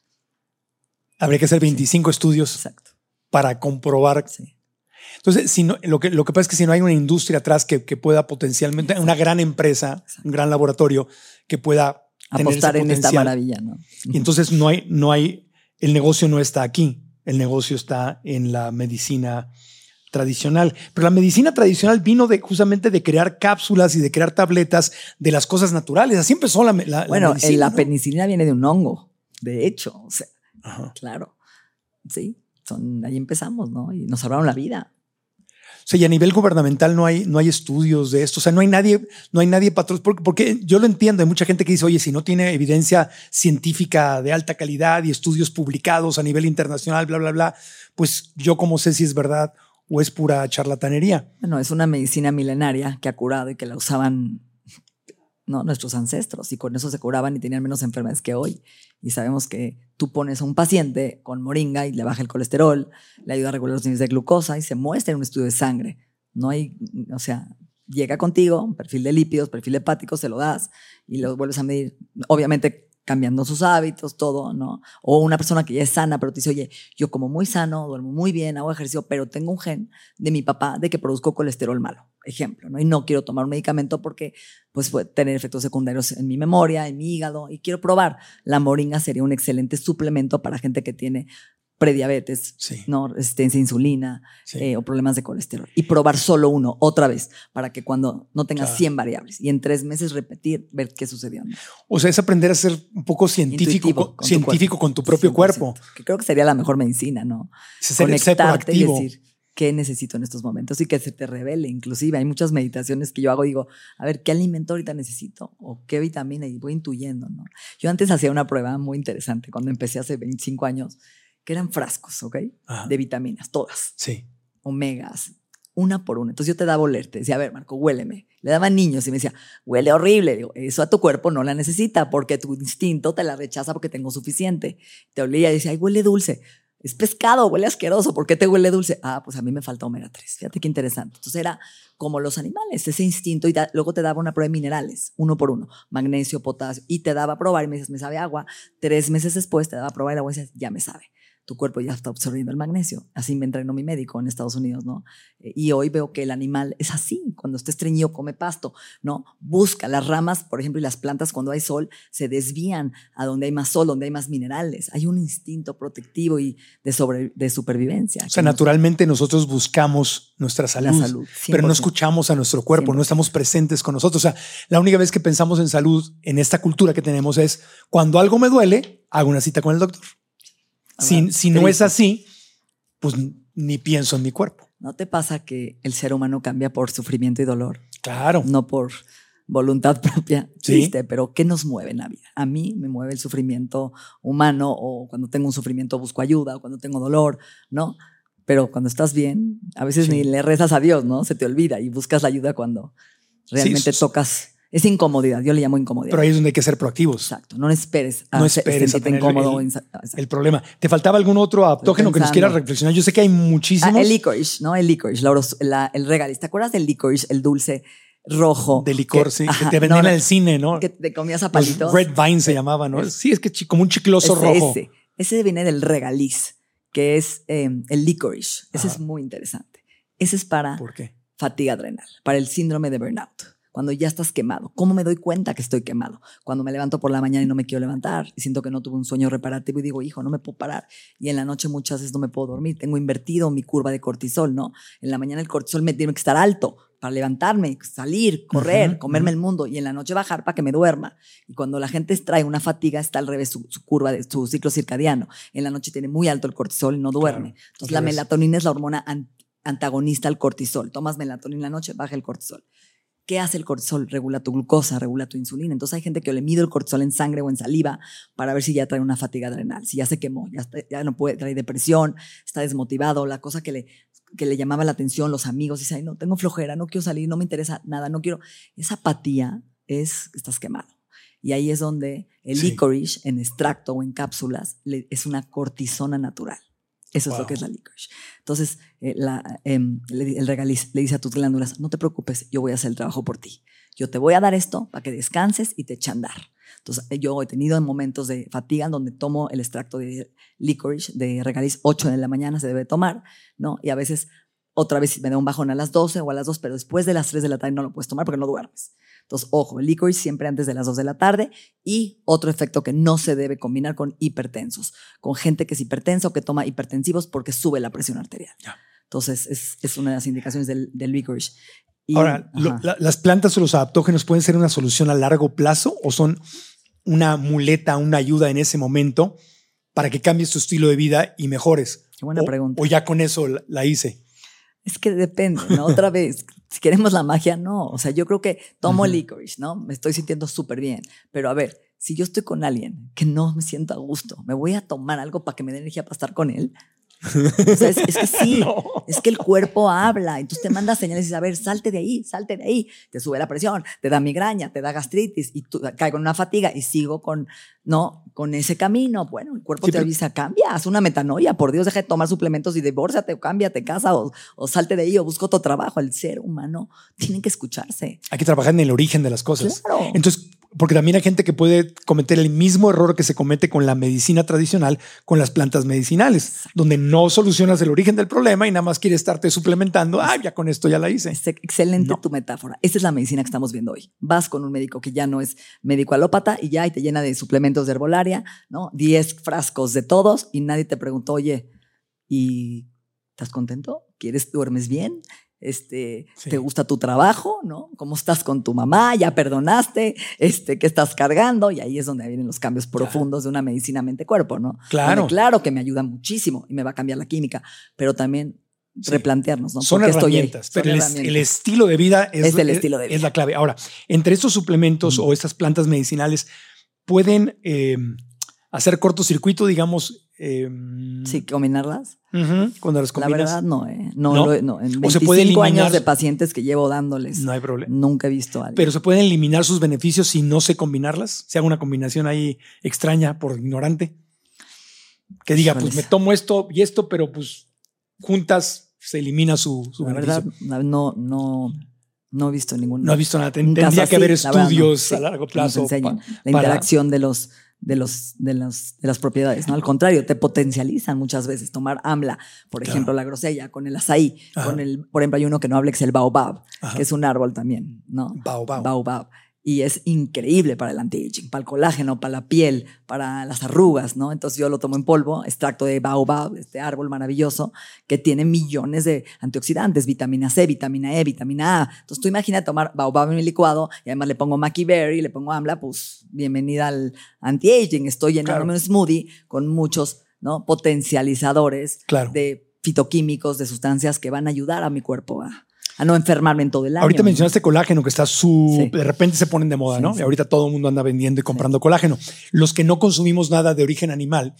Habría que hacer 25 estudios Exacto. para comprobar. Sí. Entonces, si no, lo, que, lo que pasa es que si no hay una industria atrás que, que pueda potencialmente, una gran empresa, un gran laboratorio que pueda Apostar en esta maravilla, ¿no? Y entonces no hay, no hay, el negocio no está aquí, el negocio está en la medicina tradicional. Pero la medicina tradicional vino de justamente de crear cápsulas y de crear tabletas de las cosas naturales. Así empezó la, la- la Bueno, medicina. la ¿no? penicilina viene de un hongo, de hecho. O sea, Ajá. claro. Sí, son, ahí empezamos, ¿no? Y nos salvaron la vida. O sea, y a nivel gubernamental no hay, no hay estudios de esto. O sea, no hay nadie, no hay nadie patrón. Porque, porque yo lo entiendo. Hay mucha gente que dice, oye, si no tiene evidencia científica de alta calidad y estudios publicados a nivel internacional, bla, bla, bla, pues yo como sé si es verdad o es pura charlatanería. Bueno, es una medicina milenaria que ha curado y que la usaban nuestros ancestros y con eso se curaban y tenían menos enfermedades que hoy. Y sabemos que tú pones a un paciente con moringa y le baja el colesterol, le ayuda a regular los niveles de glucosa y se muestra en un estudio de sangre. No hay, o sea, llega contigo, perfil de lípidos, perfil hepático, se lo das y lo vuelves a medir. Obviamente cambiando sus hábitos, todo, ¿no? O una persona que ya es sana, pero te dice, oye, yo como muy sano, duermo muy bien, hago ejercicio, pero tengo un gen de mi papá de que produzco colesterol malo, ejemplo, ¿no? Y no quiero tomar un medicamento porque pues puede tener efectos secundarios en mi memoria, en mi hígado, y quiero probar. La moringa sería un excelente suplemento para gente que tiene prediabetes, ¿no? resistencia a insulina eh, o problemas de colesterol. Y probar solo uno otra vez para que cuando no tengas 100 variables y en tres meses repetir, ver qué sucedió. O sea, es aprender a ser un poco científico, con, científico tu con tu propio cuerpo. Que creo que sería la mejor medicina, ¿no? Ser, Conectarte y decir qué necesito en estos momentos y que se te revele. Inclusive hay muchas meditaciones que yo hago, digo, a ver, ¿qué alimento ahorita necesito? O qué vitamina y voy intuyendo, ¿no? Yo antes hacía una prueba muy interesante cuando empecé hace 25 años que eran frascos, ¿ok? De vitaminas, todas. Sí. Omegas, una por una. Entonces yo te daba oler, te decía, a ver, Marco, huéleme. Le daban niños y me decía, huele horrible. Digo, eso a tu cuerpo no la necesita porque tu instinto te la rechaza porque tengo suficiente. Te olía y decía, ay, huele dulce. Es pescado, huele asqueroso. ¿Por qué te huele dulce? Ah, pues a mí me falta omega 3. Fíjate qué interesante. Entonces era como los animales, ese instinto. Y luego te daba una prueba de minerales, uno por uno, magnesio, potasio. Y te daba a probar y me dices, me sabe agua. Tres meses después te daba a probar el agua y dices, ya me sabe tu cuerpo ya está absorbiendo el magnesio. Así me entrenó mi médico en Estados Unidos, ¿no? Eh, y hoy veo que el animal es así, cuando está estreñido come pasto, ¿no? Busca las ramas, por ejemplo, y las plantas cuando hay sol se desvían a donde hay más sol, donde hay más minerales. Hay un instinto protectivo y de, sobre, de supervivencia. O sea, naturalmente nosotros buscamos nuestra salud, salud pero no escuchamos a nuestro cuerpo, no estamos presentes con nosotros. O sea, la única vez que pensamos en salud en esta cultura que tenemos es cuando algo me duele, hago una cita con el doctor. Si, no es así, pues ni pienso en mi cuerpo. ¿No te pasa que el ser humano cambia por sufrimiento y dolor? Claro. No por voluntad propia. Sí. pero ¿qué nos mueve en la vida? A mí me mueve el sufrimiento humano o cuando tengo un sufrimiento busco ayuda o cuando tengo dolor, ¿no? Pero cuando estás bien, a veces ni le rezas a Dios, ¿no? Se te olvida y buscas la ayuda cuando realmente tocas es incomodidad, yo le llamo incomodidad. Pero ahí es donde hay que ser proactivos. Exacto, no esperes a no esperes a tener incómodo. El, el, problema. ¿Te faltaba algún otro adaptógeno que nos quieras reflexionar? Yo sé que hay muchísimos. Ah, el licorice, ¿no? El licorice, el regaliz. ¿Te acuerdas del licorice, el dulce rojo? De licor, sí. que te vendían en el cine, ¿no? Que te comías a palitos. Red Vine se llamaba, ¿no? sí, es que como un chicloso rojo. Ese, ese viene del regaliz, que es em, el licorice. Ese es muy interesante. Ese es para... ¿Por qué? Fatiga adrenal, para el síndrome de burnout cuando ya estás quemado. ¿Cómo me doy cuenta que estoy quemado? Cuando me levanto por la mañana y no me quiero levantar y siento que no tuve un sueño reparativo y digo, hijo, no me puedo parar. Y en la noche muchas veces no me puedo dormir. Tengo invertido mi curva de cortisol, ¿no? En la mañana el cortisol me tiene que estar alto para levantarme, salir, correr, comerme el mundo y en la noche bajar para que me duerma. Y cuando la gente trae una fatiga, está al revés su, curva de su ciclo circadiano. En la noche tiene muy alto el cortisol y no duerme. Entonces la melatonina es la hormona antagonista al cortisol. Tomas melatonina en la noche, baja el cortisol. ¿Qué hace el cortisol? Regula tu glucosa, regula tu insulina. Entonces hay gente que le mide el cortisol en sangre o en saliva para ver si ya trae una fatiga adrenal, si ya se quemó, ya, ya no puede, trae depresión, está desmotivado, la cosa que le, que le llamaba la atención, los amigos, dice, Ay, no, tengo flojera, no quiero salir, no me interesa nada, no quiero. Esa apatía es estás quemado. Y ahí es donde el licorice en extracto o en cápsulas es una cortisona natural. Eso es lo que es la licorice. Entonces, eh, la, em, el regaliz le dice a tus glándulas, no te preocupes, yo voy a hacer el trabajo por ti. Yo te voy a dar esto para que descanses y te eche a andar. Entonces, eh, yo he tenido momentos de fatiga donde tomo el extracto de licorice, de regaliz, 8 de la mañana se debe tomar, ¿no? Y a veces otra vez me da un bajón a las 12 o a las 2, pero después de las 3 de la tarde no lo puedes tomar porque no duermes. Entonces, ojo, licorice siempre antes de las 2 de la tarde y otro efecto que no se debe combinar con hipertensos, con gente que es hipertensa o que toma hipertensivos porque sube la presión arterial. Entonces, es, es, una de las indicaciones del, del licorice. Ahora, ¿las plantas o los adaptógenos pueden ser una solución a largo plazo o son una muleta, una ayuda en ese momento para que cambies tu estilo de vida y mejores? Qué buena pregunta. O ya con eso la hice. Es que depende, ¿no? Otra vez, si queremos la magia, no. O sea, yo creo que tomo licorice, ¿no? Me estoy sintiendo súper bien. Pero a ver, si yo estoy con alguien que no me siento a gusto, ¿me voy a tomar algo para que me dé energía para estar con él? O sea, es, es que sí, es que el cuerpo habla. Entonces te manda señales y dices, a ver, salte de ahí, salte de ahí. Te sube la presión, te da migraña, te da gastritis y tú caigo en una fatiga y sigo con, no, con ese camino. Bueno, el cuerpo Sí, te avisa, cambia, haz una metanoia. Por Dios, deja de tomar suplementos y divórciate o cámbiate, casa o, o salte de ahí o busca otro trabajo. El ser humano tiene que escucharse. Hay que trabajar en el origen de las cosas. Claro. Entonces, porque también hay gente que puede cometer el mismo error que se comete con la medicina tradicional, con las plantas medicinales, donde no solucionas el origen del problema y nada más quieres estarte suplementando. Ah, ya con esto ya la hice. Es excelente No. tu metáfora. Esta es la medicina que estamos viendo hoy. Vas con un médico que ya no es médico alópata y ya y te llena de suplementos de herbolaria, ¿no? 10 frascos de todos y nadie te preguntó, oye, ¿y estás contento? ¿Quieres, duermes bien? Este, Sí. ¿Te gusta tu trabajo? ¿No? ¿Cómo estás con tu mamá? ¿Ya perdonaste? Este, ¿Qué estás cargando? Y ahí es donde vienen los cambios profundos de una medicina mente-cuerpo, ¿no? Claro. Donde claro que me ayuda muchísimo y me va a cambiar la química, pero también Sí. replantearnos, ¿no? Son ¿Por qué estoy ahí? herramientas, Son pero el, es- herramientas. el estilo de vida es, Es el estilo de es vida. la clave. Ahora, entre estos suplementos o estas plantas medicinales pueden eh, hacer cortocircuito, digamos. eh, Sí, combinarlas. Cuando las La combinas. verdad, no, ¿eh? No, ¿No? lo no. En O 25 se puede eliminar- años de pacientes que llevo dándoles, No hay problema. nunca he visto a alguien. Pero se pueden eliminar sus beneficios si no sé combinarlas. Se haga una combinación ahí extraña por ignorante. Que diga, pues me tomo esto y esto, pero pues juntas se elimina su, su la beneficio. verdad, la- no, no, no he visto ningún. No he visto nada. Tendría que así, haber la verdad, no. estudios Sí, a largo plazo. pa- la para- interacción de los de los de las de las propiedades, ¿no? Al contrario, te potencializan muchas veces tomar AMLA, por Claro. ejemplo, la grosella con el azaí, Ajá. con el, por ejemplo, hay uno que no habla que es el baobab, Ajá. que es un árbol también, ¿no? Baobab. Baobab. Y es increíble para el anti-aging, para el colágeno, para la piel, para las arrugas, ¿no? Entonces yo lo tomo en polvo, extracto de baobab, este árbol maravilloso que tiene millones de antioxidantes, vitamina C, vitamina E, vitamina A. Entonces tú imagina tomar baobab en mi licuado y además le pongo Maki Berry, le pongo AMLA, pues bienvenida al anti-aging. Estoy Claro. un smoothie con muchos, ¿no? Potencializadores Claro. de fitoquímicos, de sustancias que van a ayudar a mi cuerpo a, a no enfermarme en todo el año. Ahorita mencionaste colágeno, que está su. Sí. De repente se ponen de moda, Sí, ¿no? sí. Y ahorita todo el mundo anda vendiendo y comprando colágeno. Los que no consumimos nada de origen animal,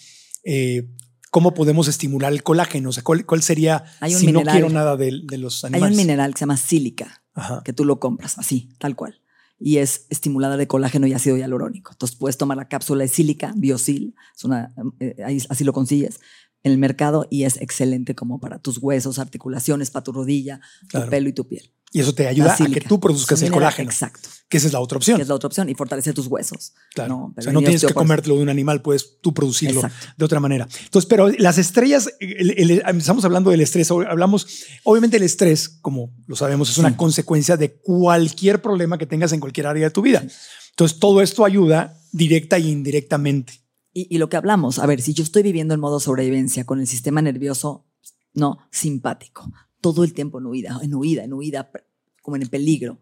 eh, ¿cómo podemos estimular el colágeno? O sea, ¿cuál, cuál sería Hay un si no quiero nada de, de los Hay animales? un mineral que se llama sílica, Ajá. que tú lo compras así, tal cual. Y es estimulada de colágeno y ácido hialurónico. Entonces puedes tomar la cápsula de sílica, Biosil, es una, eh, ahí- así lo consigues en el mercado y es excelente como para tus huesos, articulaciones, para tu rodilla, Claro. tu pelo y tu piel. Y eso te ayuda a que tú produzcas el colágeno, Exacto. que esa es la otra opción. Que es la otra opción y fortalecer tus huesos. Claro. ¿no? o sea, Prevenir no tienes que comértelo de un animal, puedes tú producirlo Exacto. de otra manera. Entonces, pero las estrellas, el- el- empezamos hablando del estrés, hablamos, obviamente el estrés, como lo sabemos, es una Sí. consecuencia de cualquier problema que tengas en cualquier área de tu vida. Entonces, todo esto ayuda directa e indirectamente. Y, lo que hablamos, a ver, si yo estoy viviendo en modo sobrevivencia con el sistema nervioso, no, simpático, todo el tiempo en huida, en huida, en huida, como en el peligro,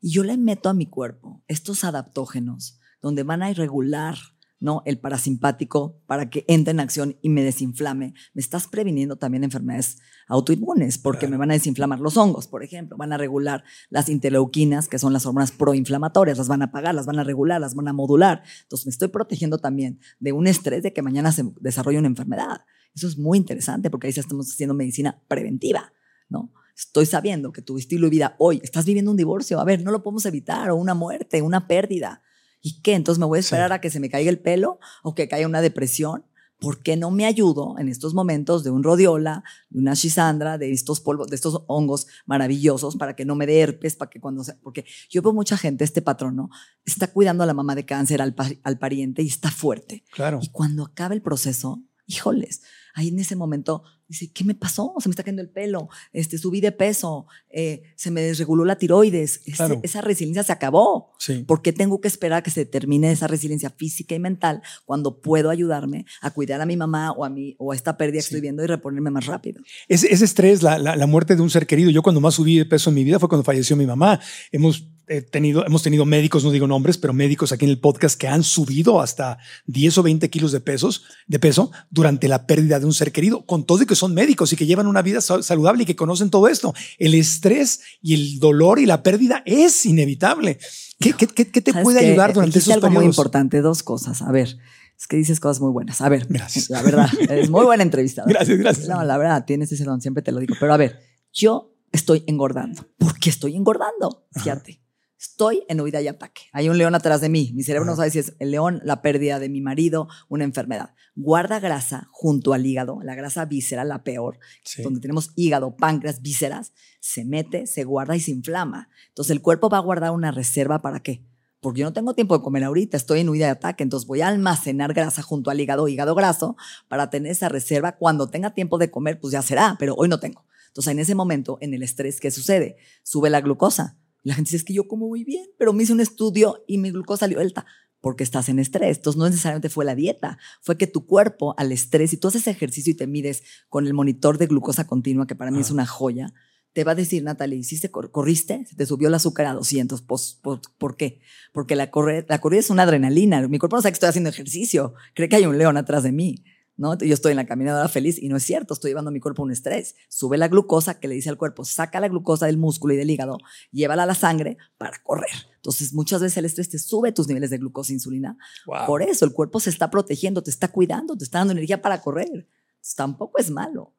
y yo le meto a mi cuerpo estos adaptógenos donde van a irregular ¿no? el parasimpático para que entre en acción y me desinflame, me estás previniendo también enfermedades autoinmunes porque Claro. me van a desinflamar los hongos, por ejemplo, van a regular las interleuquinas, que son las hormonas proinflamatorias, las van a apagar, las van a regular, las van a modular. Entonces me estoy protegiendo también de un estrés de que mañana se desarrolle una enfermedad. Eso es muy interesante porque ahí ya estamos haciendo medicina preventiva, ¿no? Estoy sabiendo que tu estilo de vida hoy, estás viviendo un divorcio, a ver, no lo podemos evitar, o una muerte, una pérdida. ¿Y qué? Entonces me voy a esperar Sí. a que se me caiga el pelo o que caiga una depresión. ¿Por qué no me ayudo en estos momentos de un rodiola, de una chisandra, de estos polvos, de estos hongos maravillosos para que no me dé herpes, para que cuando se, porque yo veo mucha gente, este patrón, ¿no? Está cuidando a la mamá de cáncer, al, al pariente y está fuerte. Claro. Y cuando acabe el proceso, híjoles, ahí en ese momento dice, ¿qué me pasó? Se me está cayendo el pelo, este, subí de peso, eh, se me desreguló la tiroides, Ese- esa resiliencia se acabó. Sí. ¿Por qué tengo que esperar a que se termine esa resiliencia física y mental cuando puedo ayudarme a cuidar a mi mamá o a, mí, o a esta pérdida que estoy viendo y reponerme más rápido? Ese, ese estrés, la, la- la muerte de un ser querido. Yo cuando más subí de peso en mi vida fue cuando falleció mi mamá. Hemos tenido, hemos tenido médicos, no digo nombres, pero médicos aquí en el podcast que han subido hasta 10 o 20 kilos de pesos, de peso durante la pérdida de un ser querido, con todo y que son médicos y que llevan una vida sa- saludable y que conocen todo esto. El estrés y el dolor y la pérdida es inevitable. ¿Qué, qué- qué- qué te ¿Sabes puede ayudar durante esos algo muy periodos? importante, dos cosas. A ver, Es que dices cosas muy buenas. A ver, Gracias. la verdad, es muy buena entrevista. Gracias, gracias. No, la verdad, tienes ese don, siempre te lo digo. Pero a ver, yo estoy engordando. ¿Por qué estoy engordando? Fíjate. Estoy en huida y ataque. Hay un león atrás de mí. Mi cerebro no sabe si es el león, la pérdida de mi marido, una enfermedad. Guarda grasa junto al hígado, la grasa víscera, la peor, Sí. donde tenemos hígado, páncreas, vísceras, se mete, se guarda y se inflama. Entonces el cuerpo va a guardar una reserva para qué? Porque yo no tengo tiempo de comer ahorita, estoy en huida de ataque, entonces voy a almacenar grasa junto al hígado, hígado graso, para tener esa reserva. Cuando tenga tiempo de comer, pues ya será, pero hoy no tengo. Entonces en ese momento, en el estrés, ¿qué sucede? Sube la glucosa. La gente dice, es que yo como muy bien, pero me hice un estudio y mi glucosa salió alta porque estás en estrés. Entonces no necesariamente fue la dieta, fue que tu cuerpo al estrés, y tú haces ejercicio y te mides con el monitor de glucosa continua, que para mí es una joya, te va a decir, Natalie, ¿hiciste, cor- ¿corriste? Se te subió el azúcar a 200. Pues, ¿por, por qué? Porque la, corre, la corrida es una adrenalina. Mi cuerpo no sabe que estoy haciendo ejercicio. Cree que hay un león atrás de mí. ¿No? Yo estoy en la caminadora feliz y no es cierto, estoy llevando a mi cuerpo un estrés. Sube la glucosa que le dice al cuerpo, saca la glucosa del músculo y del hígado, llévala a la sangre para correr. Entonces, muchas veces el estrés te sube tus niveles de glucosa e insulina. Wow. Por eso el cuerpo se está protegiendo, te está cuidando, te está dando energía para correr. Entonces, tampoco es malo.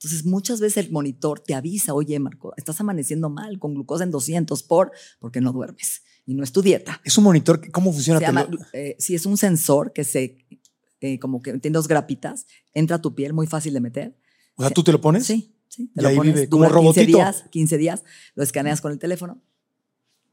Entonces, muchas veces el monitor te avisa, oye, Marco, estás amaneciendo mal con glucosa en 200 por, porque no duermes. Y no es tu dieta. Es un monitor. que- ¿Cómo funciona? Se llama, eh, sí, es un sensor que se, eh, como que tiene dos grapitas, entra a tu piel, muy fácil de meter. o sea, ¿tú te lo pones? Sí, sí. Te Y lo ahí pones, vive como dura 15 robotito. días, 15 días, lo escaneas con el teléfono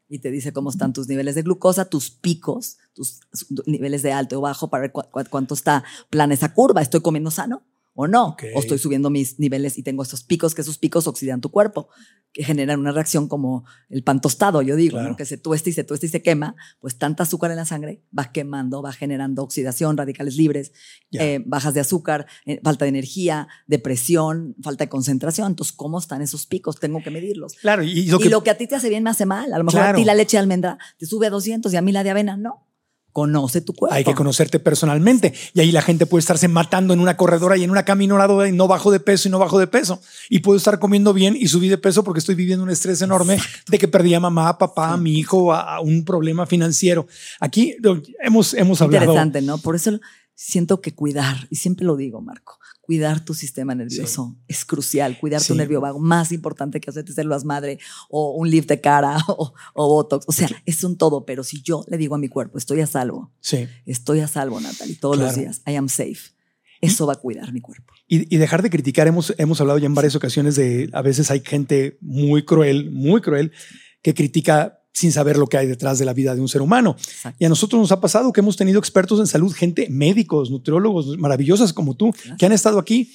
y te dice cómo están tus niveles de glucosa, tus picos, tus niveles de alto o bajo para ver cu- cu- cuánto está plana esa curva. ¿Estoy comiendo sano o no? O estoy subiendo mis niveles y tengo estos picos, que esos picos oxidan tu cuerpo, que generan una reacción como el pan tostado, yo digo, Claro. ¿no? que se tuesta y se tuesta y se quema, pues tanta azúcar en la sangre va quemando, va generando oxidación, radicales libres, eh, bajas de azúcar, eh, falta de energía, depresión, falta de concentración. Entonces, ¿cómo están esos picos? Tengo que medirlos. Claro, y lo y que, lo que a ti te hace bien me hace mal. A lo mejor Claro. a ti la leche de almendra te sube a 200 y a mí la de avena no. Conoce tu cuerpo. hay que conocerte personalmente. Y ahí la gente puede estarse matando en una corredora y en una caminadora y no bajo de peso y no bajo de peso. Y puedo estar comiendo bien y subí de peso porque estoy viviendo un estrés enorme de que perdí a mamá, a papá, a mi hijo, a, a un problema financiero. Aquí hemos, hemos hablado. Interesante, ¿no? Por eso siento que cuidar, y siempre lo digo, Marco, cuidar tu sistema nervioso es crucial. Cuidar tu nervio vago, más importante que hacerte células madre o un lift de cara o, o botox. O sea, es un todo. Pero si yo le digo a mi cuerpo, estoy a salvo, Sí. estoy a salvo, Natalie, todos los días, I am safe. Eso va a cuidar mi cuerpo. Y, y dejar de criticar. Hemos, hemos hablado ya en varias ocasiones de a veces hay gente muy cruel, muy cruel, que critica sin saber lo que hay detrás de la vida de un ser humano. Exacto. Y a nosotros nos ha pasado que hemos tenido expertos en salud, gente, médicos, nutriólogos maravillosas como tú, que han estado aquí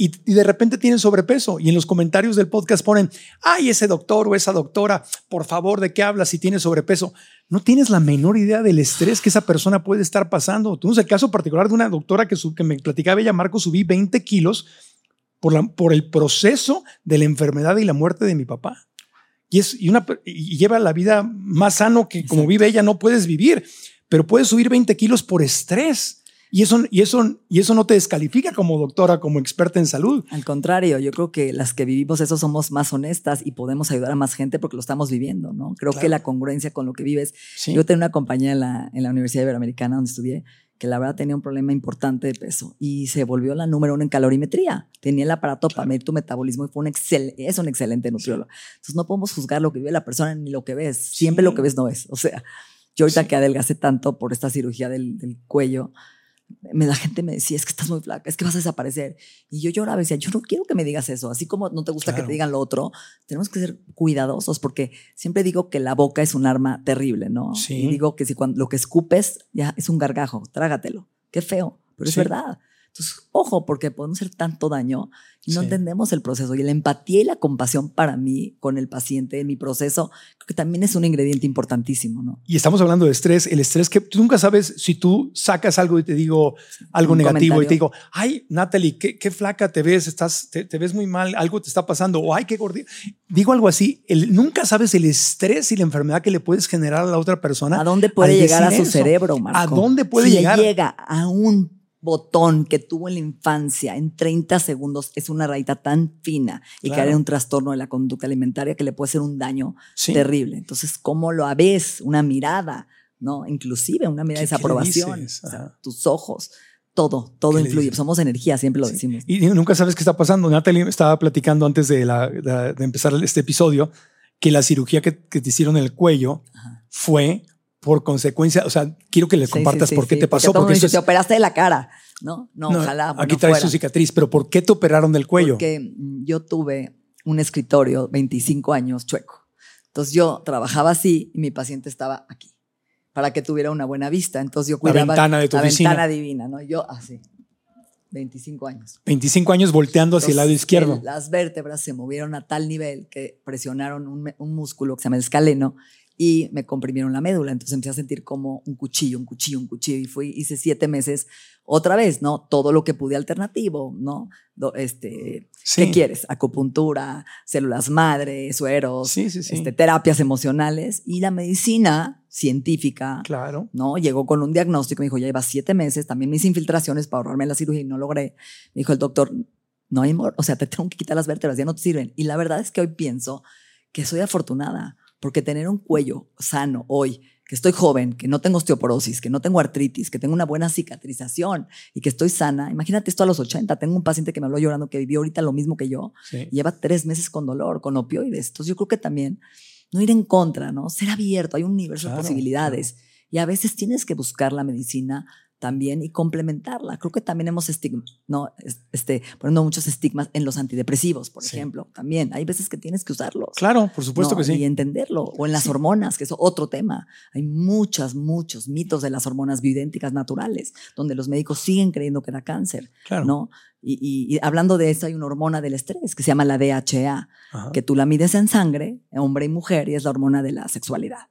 y, y de repente tienen sobrepeso. Y en los comentarios del podcast ponen, ay, ese doctor o esa doctora, por favor, ¿de qué hablas si tienes sobrepeso? No tienes la menor idea del estrés que esa persona puede estar pasando. Tuvimos el caso particular de una doctora que, su- que me platicaba ella, Marco, subí 20 kilos por, la- por el proceso de la enfermedad y la muerte de mi papá. Y, es, y, una, y lleva la vida más sano que como Exacto. vive ella no puedes vivir, pero puedes subir 20 kilos por estrés. Y eso, y, eso, y eso no te descalifica como doctora, como experta en salud. Al contrario, yo creo que las que vivimos eso somos más honestas y podemos ayudar a más gente porque lo estamos viviendo, ¿no? Creo Claro. que la congruencia con lo que vives. Sí. Yo tenía una compañía en la, en la Universidad Iberoamericana donde estudié que la verdad tenía un problema importante de peso y se volvió la número uno en calorimetría. Tenía el aparato para medir tu metabolismo y fue un excel, es un excelente nutriólogo. Entonces no podemos juzgar lo que vive la persona ni lo que ves. Siempre Sí. lo que ves no es. O sea, yo ahorita Sí. que adelgacé tanto por esta cirugía del, del cuello, la gente me decía, es que estás muy flaca, es que vas a desaparecer. Y yo lloraba y decía, yo no quiero que me digas eso. Así como no te gusta que te digan lo otro, tenemos que ser cuidadosos porque siempre digo que la boca es un arma terrible, ¿no? Sí. Y digo que si cuando lo que escupes ya es un gargajo, trágatelo. Qué feo, pero es verdad. Entonces, ojo, porque podemos hacer tanto daño y no Sí. entendemos el proceso. Y la empatía y la compasión para mí con el paciente en mi proceso, creo que también es un ingrediente importantísimo, ¿no? Y estamos hablando de estrés, el estrés que tú nunca sabes si tú sacas algo y te digo algo negativo y comentario. te digo, ay, Natalie, qué, qué flaca te ves, estás, te, te ves muy mal, algo te está pasando, o ay, qué gordita. Digo algo así, el- nunca sabes el estrés y la enfermedad que le puedes generar a la otra persona. ¿A dónde puede llegar a su eso. cerebro, Marco? ¿A dónde puede Si le llegar? llega a un botón que tuvo en la infancia en 30 segundos es una rayita tan fina y Claro. caer en un trastorno de la conducta alimentaria que le puede hacer un daño Sí. terrible. Entonces, ¿cómo lo ves? Una mirada, ¿no? Inclusive una ¿Qué- de desaprobación, o sea, tus ojos, todo, todo ¿Qué le influye. Somos energía, siempre lo Sí. decimos. Y nunca sabes qué está pasando. Natalie me estaba platicando antes de, la- de- de empezar este episodio que la cirugía que, que te hicieron en el cuello Ajá. fue por consecuencia. O sea, quiero que le Sí, compartas sí, por qué te pasó. Porque eso dice, es- te operaste de la cara, ¿no? No, no, ojalá. Aquí no traes fuera. tu cicatriz, pero ¿por qué te operaron del cuello? Porque yo tuve un escritorio, 25 años, chueco. Entonces yo trabajaba así y mi paciente estaba aquí para que tuviera una buena vista. Entonces yo La cuidaba ventana de tu la oficina. ventana divina, ¿no? Yo así, 25 años. 25 años volteando hacia el lado izquierdo. el- las vértebras se movieron a tal nivel que presionaron un, un músculo que se llama el escaleno y me comprimieron la médula. Entonces empecé a sentir como un cuchillo, un cuchillo, un cuchillo. Y fui, hice siete meses otra vez, ¿no? Todo lo que pude alternativo, ¿no? Este, Sí. ¿Qué quieres? Acupuntura, células madre, sueros, Sí, sí, sí. este, terapias emocionales y la medicina científica. Claro. ¿no? Llegó con un diagnóstico, me dijo, ya lleva siete meses, también mis infiltraciones para ahorrarme la cirugía y no logré. Me dijo el doctor, no hay more, o sea, te tengo que quitar las vértebras, ya no te sirven. Y la verdad es que hoy pienso que soy afortunada, porque tener un cuello sano hoy, que estoy joven, que no tengo osteoporosis, que no tengo artritis, que tengo una buena cicatrización y que estoy sana. Imagínate esto a los 80. Tengo un paciente que me habló llorando que vivió ahorita lo mismo que yo. Sí. Lleva tres meses con dolor, con opioides. Entonces yo creo que también no ir en contra, ¿no? Ser abierto, hay un universo Claro, de posibilidades. Y a veces tienes que buscar la medicina también y complementarla. Creo que también hemos estigma, no, Es- este, poniendo muchos estigmas en los antidepresivos, por Sí. ejemplo. También hay veces que tienes que usarlos. Claro, por supuesto ¿no? que sí. Y entenderlo. O en las hormonas, que es otro tema. Hay muchas, muchos mitos de las hormonas bioidénticas naturales, donde los médicos siguen creyendo que era cáncer, Claro. ¿no? Y, y- y hablando de eso, hay una hormona del estrés que se llama la DHA, Ajá. que tú la mides en sangre, hombre y mujer, y es la hormona de la sexualidad.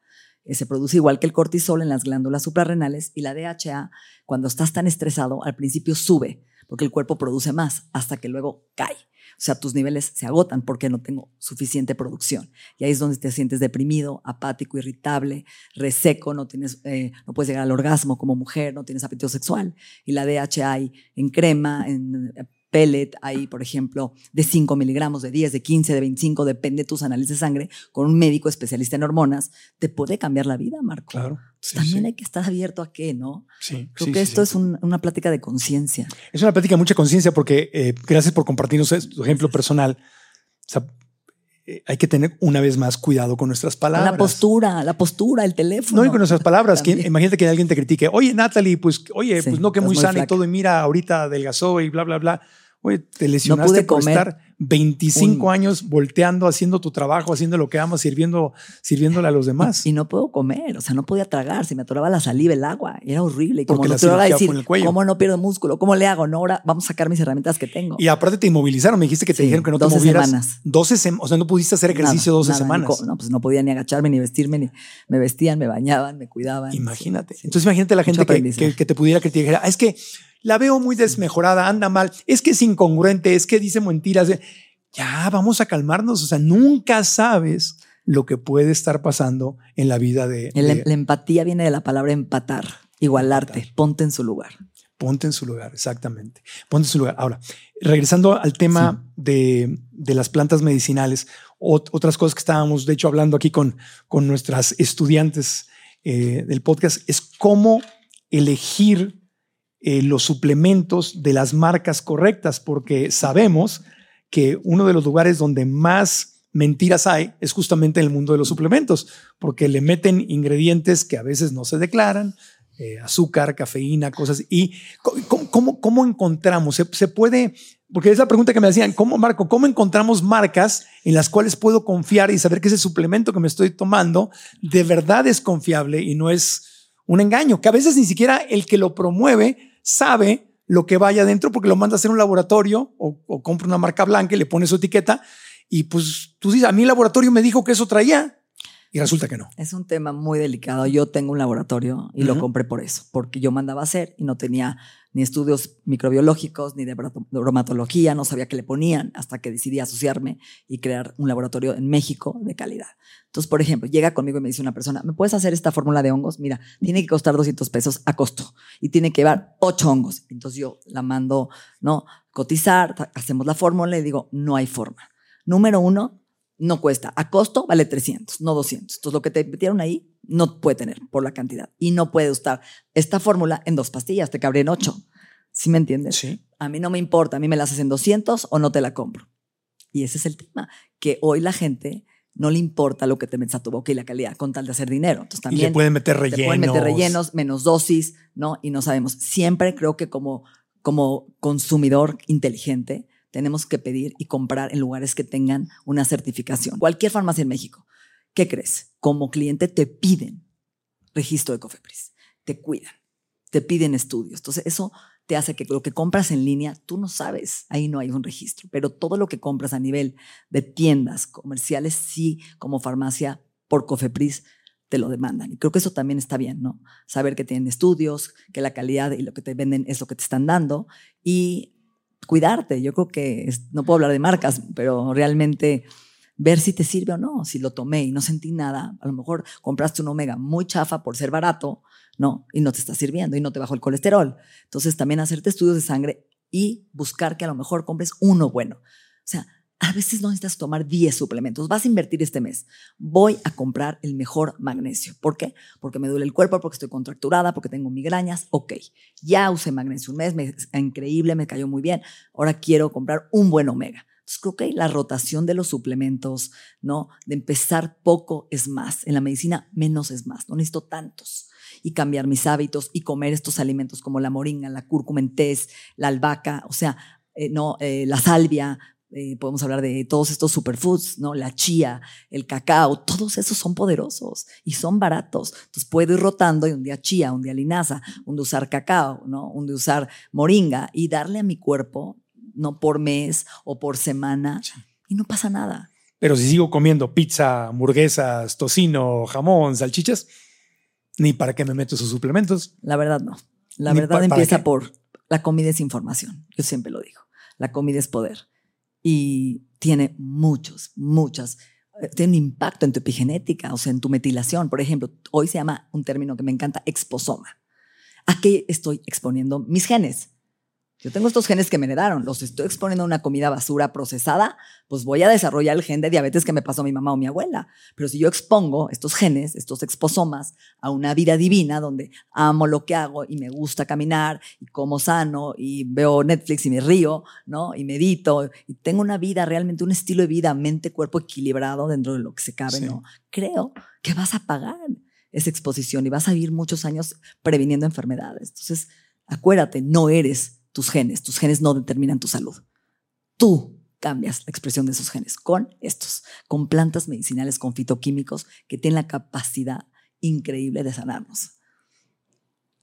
Eh, Se produce igual que el cortisol en las glándulas suprarrenales y la DHA, cuando estás tan estresado, al principio sube, porque el cuerpo produce más, hasta que luego cae. O sea, tus niveles se agotan porque no tengo suficiente producción. Y ahí es donde te sientes deprimido, apático, irritable, reseco, no, tienes, eh, no puedes llegar al orgasmo como mujer, no tienes apetito sexual. Y la DHA hay en crema, en eh, pellet, hay, por ejemplo, de 5 miligramos, de 10, de 15, de 25, depende de tus análisis de sangre, con un médico especialista en hormonas, te puede cambiar la vida, Marco. Claro. Sí, También sí. hay que estar abierto a qué, ¿no? Sí, Creo sí, que esto es un- una plática de conciencia. Es una plática de mucha conciencia porque eh, gracias por compartirnos tu ejemplo personal. O sea, eh, hay que tener una vez más cuidado con nuestras palabras. La postura, la postura, el teléfono. No, y con nuestras palabras. que- imagínate que alguien te critique. Oye, Natalie, pues, oye, Sí, pues no que muy muy sana y todo, y mira, ahorita adelgazó y bla, bla, bla. Oye, te lesionaste pude por comer estar 25 un- años volteando, haciendo tu trabajo, haciendo lo que amas, sirviendo, sirviéndole a los demás. Y no puedo comer, o sea, no podía tragar, se me atoraba la saliva, el agua, era horrible. Y como Porque no la te iba a cirugía decir. ¿cómo no pierdo músculo? ¿Cómo le hago? No, ahora vamos a sacar mis herramientas que tengo. Y aparte te inmovilizaron, me dijiste que te Sí, dijeron que no te 12 movieras. semanas. 12 semanas. O sea, no pudiste hacer ejercicio Nada, 12 nada, ni semanas. No, pues no podía ni agacharme, ni vestirme, ni me vestían, me bañaban, me cuidaban. Imagínate. Sí. Entonces imagínate la gente que, que- que te pudiera criticar. dijera, "Ah, Es que la veo muy desmejorada, anda mal, es que es incongruente, es que dice mentiras. Ya, vamos a calmarnos. O sea, nunca sabes lo que puede estar pasando en la vida de... De- la empatía viene de la palabra empatar, igualarte, Empatar. ponte en su lugar. Ponte en su lugar, exactamente. Ponte en su lugar. Ahora, regresando al tema de, de las plantas medicinales, ot- otras cosas que estábamos, de hecho, hablando aquí con, con nuestras estudiantes eh, del podcast, es cómo elegir eh, los suplementos de las marcas correctas, porque sabemos que uno de los lugares donde más mentiras hay es justamente en el mundo de los suplementos, porque le meten ingredientes que a veces no se declaran, eh, azúcar, cafeína, cosas. ¿Y cómo, cómo, encontramos? ¿Se, se puede? Porque es la pregunta que me hacían, ¿cómo, Marco, cómo encontramos marcas en las cuales puedo confiar y saber que ese suplemento que me estoy tomando de verdad es confiable y no es un engaño? Que a veces ni siquiera el que lo promueve sabe lo que vaya adentro porque lo manda a hacer un laboratorio o, o compra una marca blanca y le pone su etiqueta y pues tú dices, a mí el laboratorio me dijo que eso traía y resulta que no. Es un tema muy delicado. Yo tengo un laboratorio y lo compré por eso, porque yo mandaba a hacer y no tenía ni estudios microbiológicos ni de bromatología, no sabía qué le ponían hasta que decidí asociarme y crear un laboratorio en México de calidad. Entonces, por ejemplo, llega conmigo y me dice una persona, ¿me puedes hacer esta fórmula de hongos? Mira, tiene que costar 200 pesos a costo y tiene que llevar 8 hongos. Entonces yo la mando, ¿no? Cotizar, hacemos la fórmula y digo, no hay forma. Número uno, no cuesta. A costo vale 300, no 200. Entonces, lo que te metieron ahí no puede tener por la cantidad. Y no puede usar esta fórmula en dos pastillas, te cabría en ocho. ¿Sí me entiendes? Sí. A mí no me importa, a mí me la haces en 200 o no te la compro. Y ese es el tema, que hoy la gente no le importa lo que te metes a tu boca y la calidad con tal de hacer dinero. Entonces Y también le pueden meter te rellenos. pueden meter rellenos, menos dosis, ¿no? Y no sabemos. Siempre creo que como, como consumidor inteligente tenemos que pedir y comprar en lugares que tengan una certificación. Cualquier farmacia en México. ¿Qué crees? Como cliente te piden registro de Cofepris, te cuidan, te piden estudios. Entonces eso te hace que lo que compras en línea, tú no sabes, ahí no hay un registro, pero todo lo que compras a nivel de tiendas comerciales, sí, como farmacia, por Cofepris, te lo demandan. Y creo que eso también está bien, ¿no? Saber que tienen estudios, que la calidad y lo que te venden es lo que te están dando y cuidarte. Yo creo que, no puedo hablar de marcas, pero realmente ver si te sirve o no. Si lo tomé y no sentí nada, a lo mejor compraste un omega muy chafa por ser barato, ¿no? Y no te está sirviendo y no te bajó el colesterol. Entonces también hacerte estudios de sangre y buscar que a lo mejor compres uno bueno. O sea, a veces no necesitas tomar 10 suplementos. Vas a invertir este mes. Voy a comprar el mejor magnesio. ¿Por qué? Porque me duele el cuerpo, porque estoy contracturada, porque tengo migrañas. Ok, ya usé magnesio un mes, me, increíble, me cayó muy bien. Ahora quiero comprar un buen omega. Entonces creo que la rotación de los suplementos, ¿no? De empezar poco es más. En la medicina menos es más. No necesito tantos. Y cambiar mis hábitos y comer estos alimentos como la moringa, la cúrcuma en la albahaca, o sea, eh, no, eh, la salvia, eh, podemos hablar de todos estos superfoods, ¿no? La chía, el cacao, todos esos son poderosos y son baratos. Entonces puedo ir rotando y un día chía, un día linaza, un de usar cacao, ¿no? Un de usar moringa y darle a mi cuerpo, no por mes o por semana, y no pasa nada. Pero si sigo comiendo pizza, hamburguesas, tocino, jamón, salchichas, ni para qué me meto esos suplementos. La verdad no. La Ni verdad pa- ¿para empieza qué? por la comida es información. Yo siempre lo digo. La comida es poder. Y tiene muchos, muchas. eh, Tiene un impacto en tu epigenética, o sea, en tu metilación. Por ejemplo, hoy se llama un término que me encanta, exposoma. ¿A qué estoy exponiendo mis genes? Yo tengo estos genes que me heredaron, los estoy exponiendo a una comida basura procesada, pues voy a desarrollar el gen de diabetes que me pasó mi mamá o mi abuela. Pero si yo expongo estos genes, estos exposomas, a una vida divina donde amo lo que hago y me gusta caminar y como sano y veo Netflix y me río, ¿no? Y medito y tengo una vida realmente, un estilo de vida, mente, cuerpo equilibrado dentro de lo que se cabe, Sí. ¿no? Creo que vas a pagar esa exposición y vas a vivir muchos años previniendo enfermedades. Entonces, acuérdate, no eres tus genes, tus genes no determinan tu salud. Tú cambias la expresión de esos genes con estos, con plantas medicinales, con fitoquímicos que tienen la capacidad increíble de sanarnos.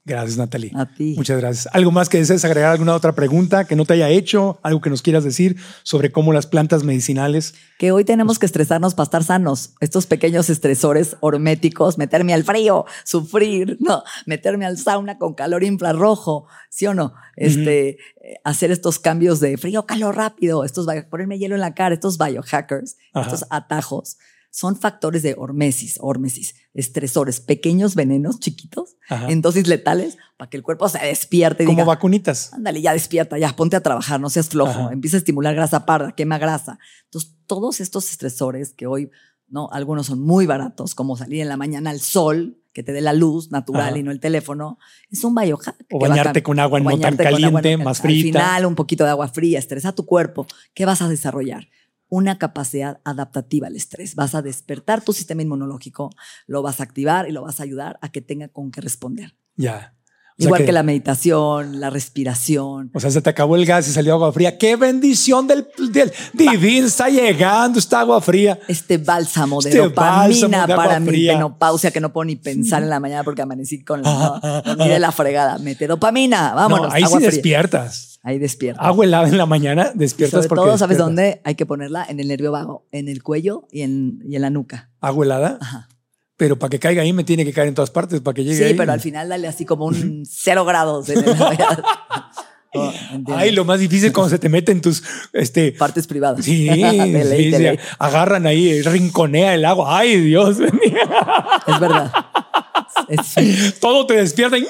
Gracias, Natalie. A ti. Muchas gracias. ¿Algo más que desees agregar? ¿Alguna otra pregunta que no te haya hecho? ¿Algo que nos quieras decir sobre cómo las plantas medicinales? Que hoy tenemos que estresarnos para estar sanos. Estos pequeños estresores horméticos, meterme al frío, sufrir, no, meterme al sauna con calor infrarrojo, ¿sí o no? Este, eh, hacer estos cambios de frío, calor rápido, estos ponerme hielo en la cara, estos biohackers, Ajá. estos atajos, son factores de hormesis, hormesis, estresores, pequeños venenos chiquitos, Ajá. en dosis letales, para que el cuerpo se despierte y Como diga, vacunitas. Ándale, ya despierta, ya ponte a trabajar, no seas flojo, Ajá. empieza a estimular grasa parda, quema grasa. Entonces, todos estos estresores que hoy, ¿no? Algunos son muy baratos, como salir en la mañana al sol, que te dé la luz natural Ajá. y no el teléfono, es un biohack. O bañarte con agua no tan agua caliente, no- más Al frita. final, un poquito de agua fría, estresa tu cuerpo. ¿Qué vas a desarrollar? Una capacidad adaptativa al estrés. Vas a despertar tu sistema inmunológico, lo vas a activar y lo vas a ayudar a que tenga con qué responder. Ya. O Igual que, la meditación, la respiración, O sea, se te acabó el gas y salió agua fría. ¡Qué bendición del, del divino! Está llegando esta agua fría. este bálsamo de Este dopamina bálsamo de agua para mi fría. menopausia que no puedo ni pensar en la mañana porque amanecí con la no, ni de la fregada. Mete dopamina, vámonos. no, ahí sí agua fría. despiertas. Ahí despierta. Agua helada en la mañana, despiertas sobre porque todo, ¿sabes dónde? Hay que ponerla en el nervio vago, en el cuello y en, y en la nuca. Agua helada. Ajá. Pero para que caiga ahí me tiene que caer en todas partes para que llegue Sí, ahí. pero al final dale así como un cero grados en el, Oh. Ay, lo más difícil cuando se te meten tus este partes privadas. Sí, De ley, sí, de sí, ley. agarran ahí, rinconea el agua. Ay, Dios, Es verdad. Es- todo te despierta. y-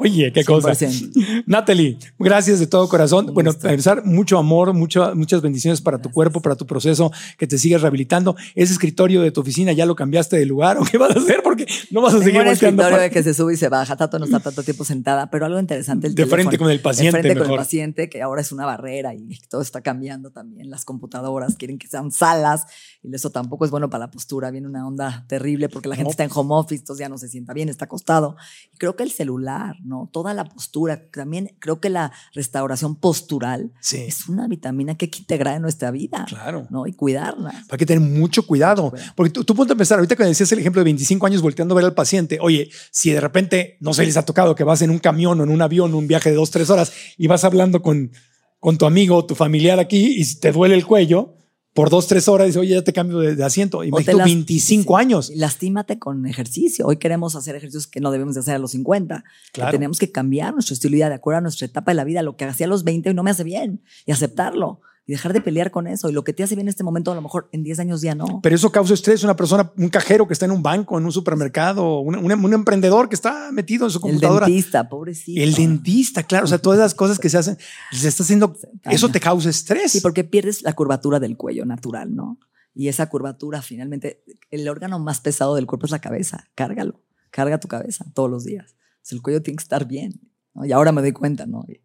Oye, qué cosa. 100%. Natalie, gracias de todo corazón. Bueno, para empezar, mucho amor, mucho- muchas bendiciones para tu cuerpo, para tu proceso, que te sigas rehabilitando. Ese escritorio de tu oficina ya lo cambiaste de lugar o qué vas a hacer porque no vas a Tengo seguir un escritorio para- de que se sube y se baja. Tato no está tanto tiempo sentada, pero algo interesante. El De frente teléfono. con el paciente, De frente con mejor. el paciente, que ahora es una barrera y todo está cambiando también. Las computadoras quieren que sean salas y eso tampoco es bueno para la postura. Viene una onda terrible porque la gente No. está en home office, entonces ya no se sienta bien, está acostado. Y creo que el celular, ¿no? Toda la postura, también creo que la restauración postural Sí, es una vitamina que hay que integrar en nuestra vida, claro. ¿no? Y cuidarla. Hay que tener mucho cuidado. Porque tú, tú ponte a pensar, ahorita que decías el ejemplo de 25 años volteando a ver al paciente, oye, si de repente, no sé, les ha tocado que vas en un camión o en un avión, un viaje de dos, tres horas y vas hablando con, con tu amigo o tu familiar aquí y te duele el cuello por dos, tres horas, dices, oye, ya te cambio de, de asiento. O Imagínate las- 25 sí, años. y Lastímate con ejercicio. Hoy queremos hacer ejercicios que no debemos de hacer a los 50. que Claro. tenemos que cambiar nuestro estilo de vida de acuerdo a nuestra etapa de la vida. Lo que hacía a los 20 hoy no me hace bien. Y aceptarlo. Y dejar de pelear con eso. Y lo que te hace bien en este momento, a lo mejor en 10 años ya no. Pero eso causa estrés. Una persona, un cajero que está en un banco, en un supermercado, un, un- un emprendedor que está metido en su el computadora. dentista, pobrecito. El dentista, claro. O sea, todas las cosas que se hacen, se está haciendo, eso te causa estrés. Sí, porque pierdes la curvatura del cuello natural, ¿no? Y esa curvatura, finalmente, el órgano más pesado del cuerpo es la cabeza. Cárgalo. Carga tu cabeza todos los días. Entonces, el cuello tiene que estar bien. ¿no? Y ahora me doy cuenta, ¿no? Y,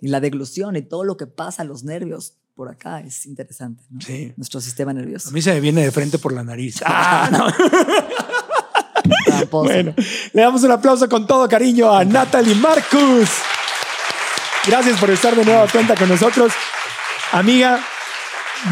y la deglución y todo lo que pasa, los nervios por acá, es interesante, ¿no? Sí. Nuestro sistema nervioso. A mí se me viene de frente por la nariz. Ah, no. Bueno, le damos un aplauso con todo cariño a Natalie Marcus. Gracias por estar de nuevo a cuenta con nosotros. Amiga,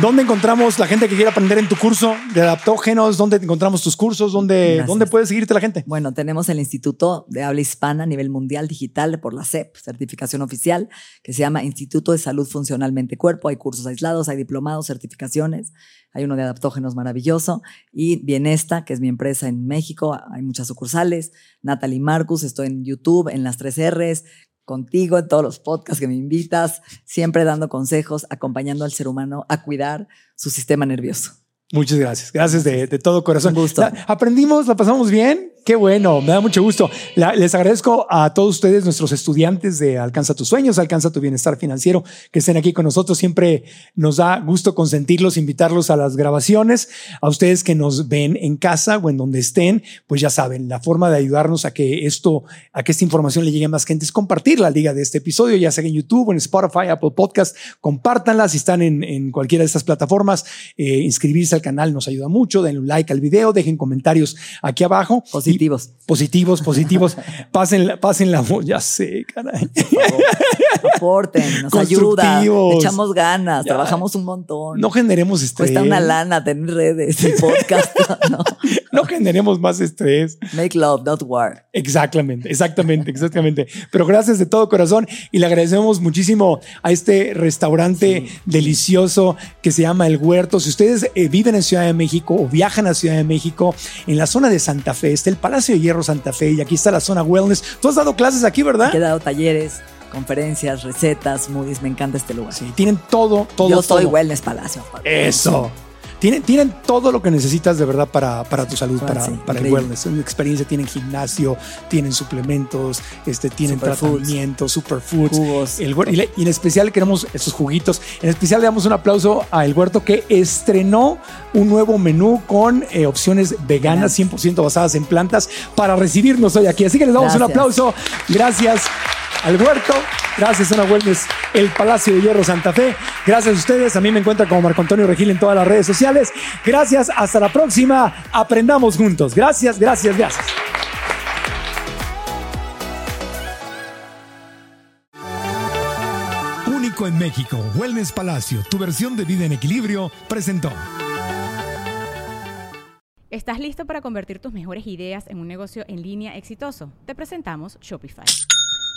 ¿dónde encontramos la gente que quiere aprender en tu curso de adaptógenos? ¿Dónde encontramos tus cursos? ¿Dónde, Gracias. ¿dónde puede seguirte la gente? Bueno, tenemos el Instituto de Habla Hispana a nivel mundial digital por la CEP, certificación oficial, que se llama Instituto de Salud Funcionalmente Cuerpo. Hay cursos aislados, hay diplomados, certificaciones. Hay uno de adaptógenos maravilloso. Y Bienesta, que es mi empresa en México. Hay muchas sucursales. Natalie Marcus, estoy en YouTube, en las tres R's, contigo, en todos los podcasts que me invitas, siempre dando consejos, acompañando al ser humano a cuidar su sistema nervioso. Muchas gracias. Gracias de, de todo corazón. Un gusto. La- aprendimos, la pasamos bien. Qué bueno, me da mucho gusto. La- les agradezco a todos ustedes, nuestros estudiantes de Alcanza tus sueños, Alcanza tu bienestar financiero, que estén aquí con nosotros. Siempre nos da gusto consentirlos, invitarlos a las grabaciones. A ustedes que nos ven en casa o en donde estén, pues ya saben, la forma de ayudarnos a que esto, a que esta información le llegue a más gente es compartir la liga de este episodio, ya sea en YouTube en Spotify, Apple Podcast. Compártanla si están en, en cualquiera de estas plataformas. Eh, inscribirse al canal nos ayuda mucho. Denle un like al video, dejen comentarios aquí abajo. Positivos. Y- positivos, positivos. pasen, pasen la voz. Ya sé, caray. Aporten, nos ayuda, le echamos ganas, Ya. trabajamos un montón. No generemos estrés. Cuesta una lana tener redes y podcast. no. No generemos más estrés. Make love, not war. Exactamente, exactamente, exactamente. Pero gracias de todo corazón y le agradecemos muchísimo a este restaurante delicioso que se llama El Huerto. Si ustedes eh, viven en Ciudad de México o viajan a Ciudad de México, en la zona de Santa Fe está el Palacio de Hierro Santa Fe y aquí está la zona Wellness. Tú has dado clases aquí, ¿verdad? He dado talleres, conferencias, recetas, smoothies. Me encanta este lugar. Sí, tienen todo, todo. Yo soy todo. Wellness Palacio. Eso. Tienen, tienen todo lo que necesitas de verdad para, para tu salud, para, sí, para el wellness. Una experiencia, tienen gimnasio, tienen suplementos, este, tienen tratamientos, superfoods. Jugos. El y, le- y en especial queremos esos juguitos. En especial le damos un aplauso a El Huerto que estrenó un nuevo menú con eh, opciones veganas 100% basadas en plantas para recibirnos hoy aquí. Así que les damos un aplauso. Gracias al Huerto. Gracias a Zona Wellness, el Palacio de Hierro Santa Fe. Gracias a ustedes. A mí me encuentran como Marco Antonio Regil en todas las redes sociales. Gracias. Hasta la próxima. Aprendamos juntos. Gracias, gracias, gracias. Único en México, Wellness Palacio, tu versión de vida en equilibrio, presentó. ¿Estás listo para convertir tus mejores ideas en un negocio en línea exitoso? Te presentamos Shopify.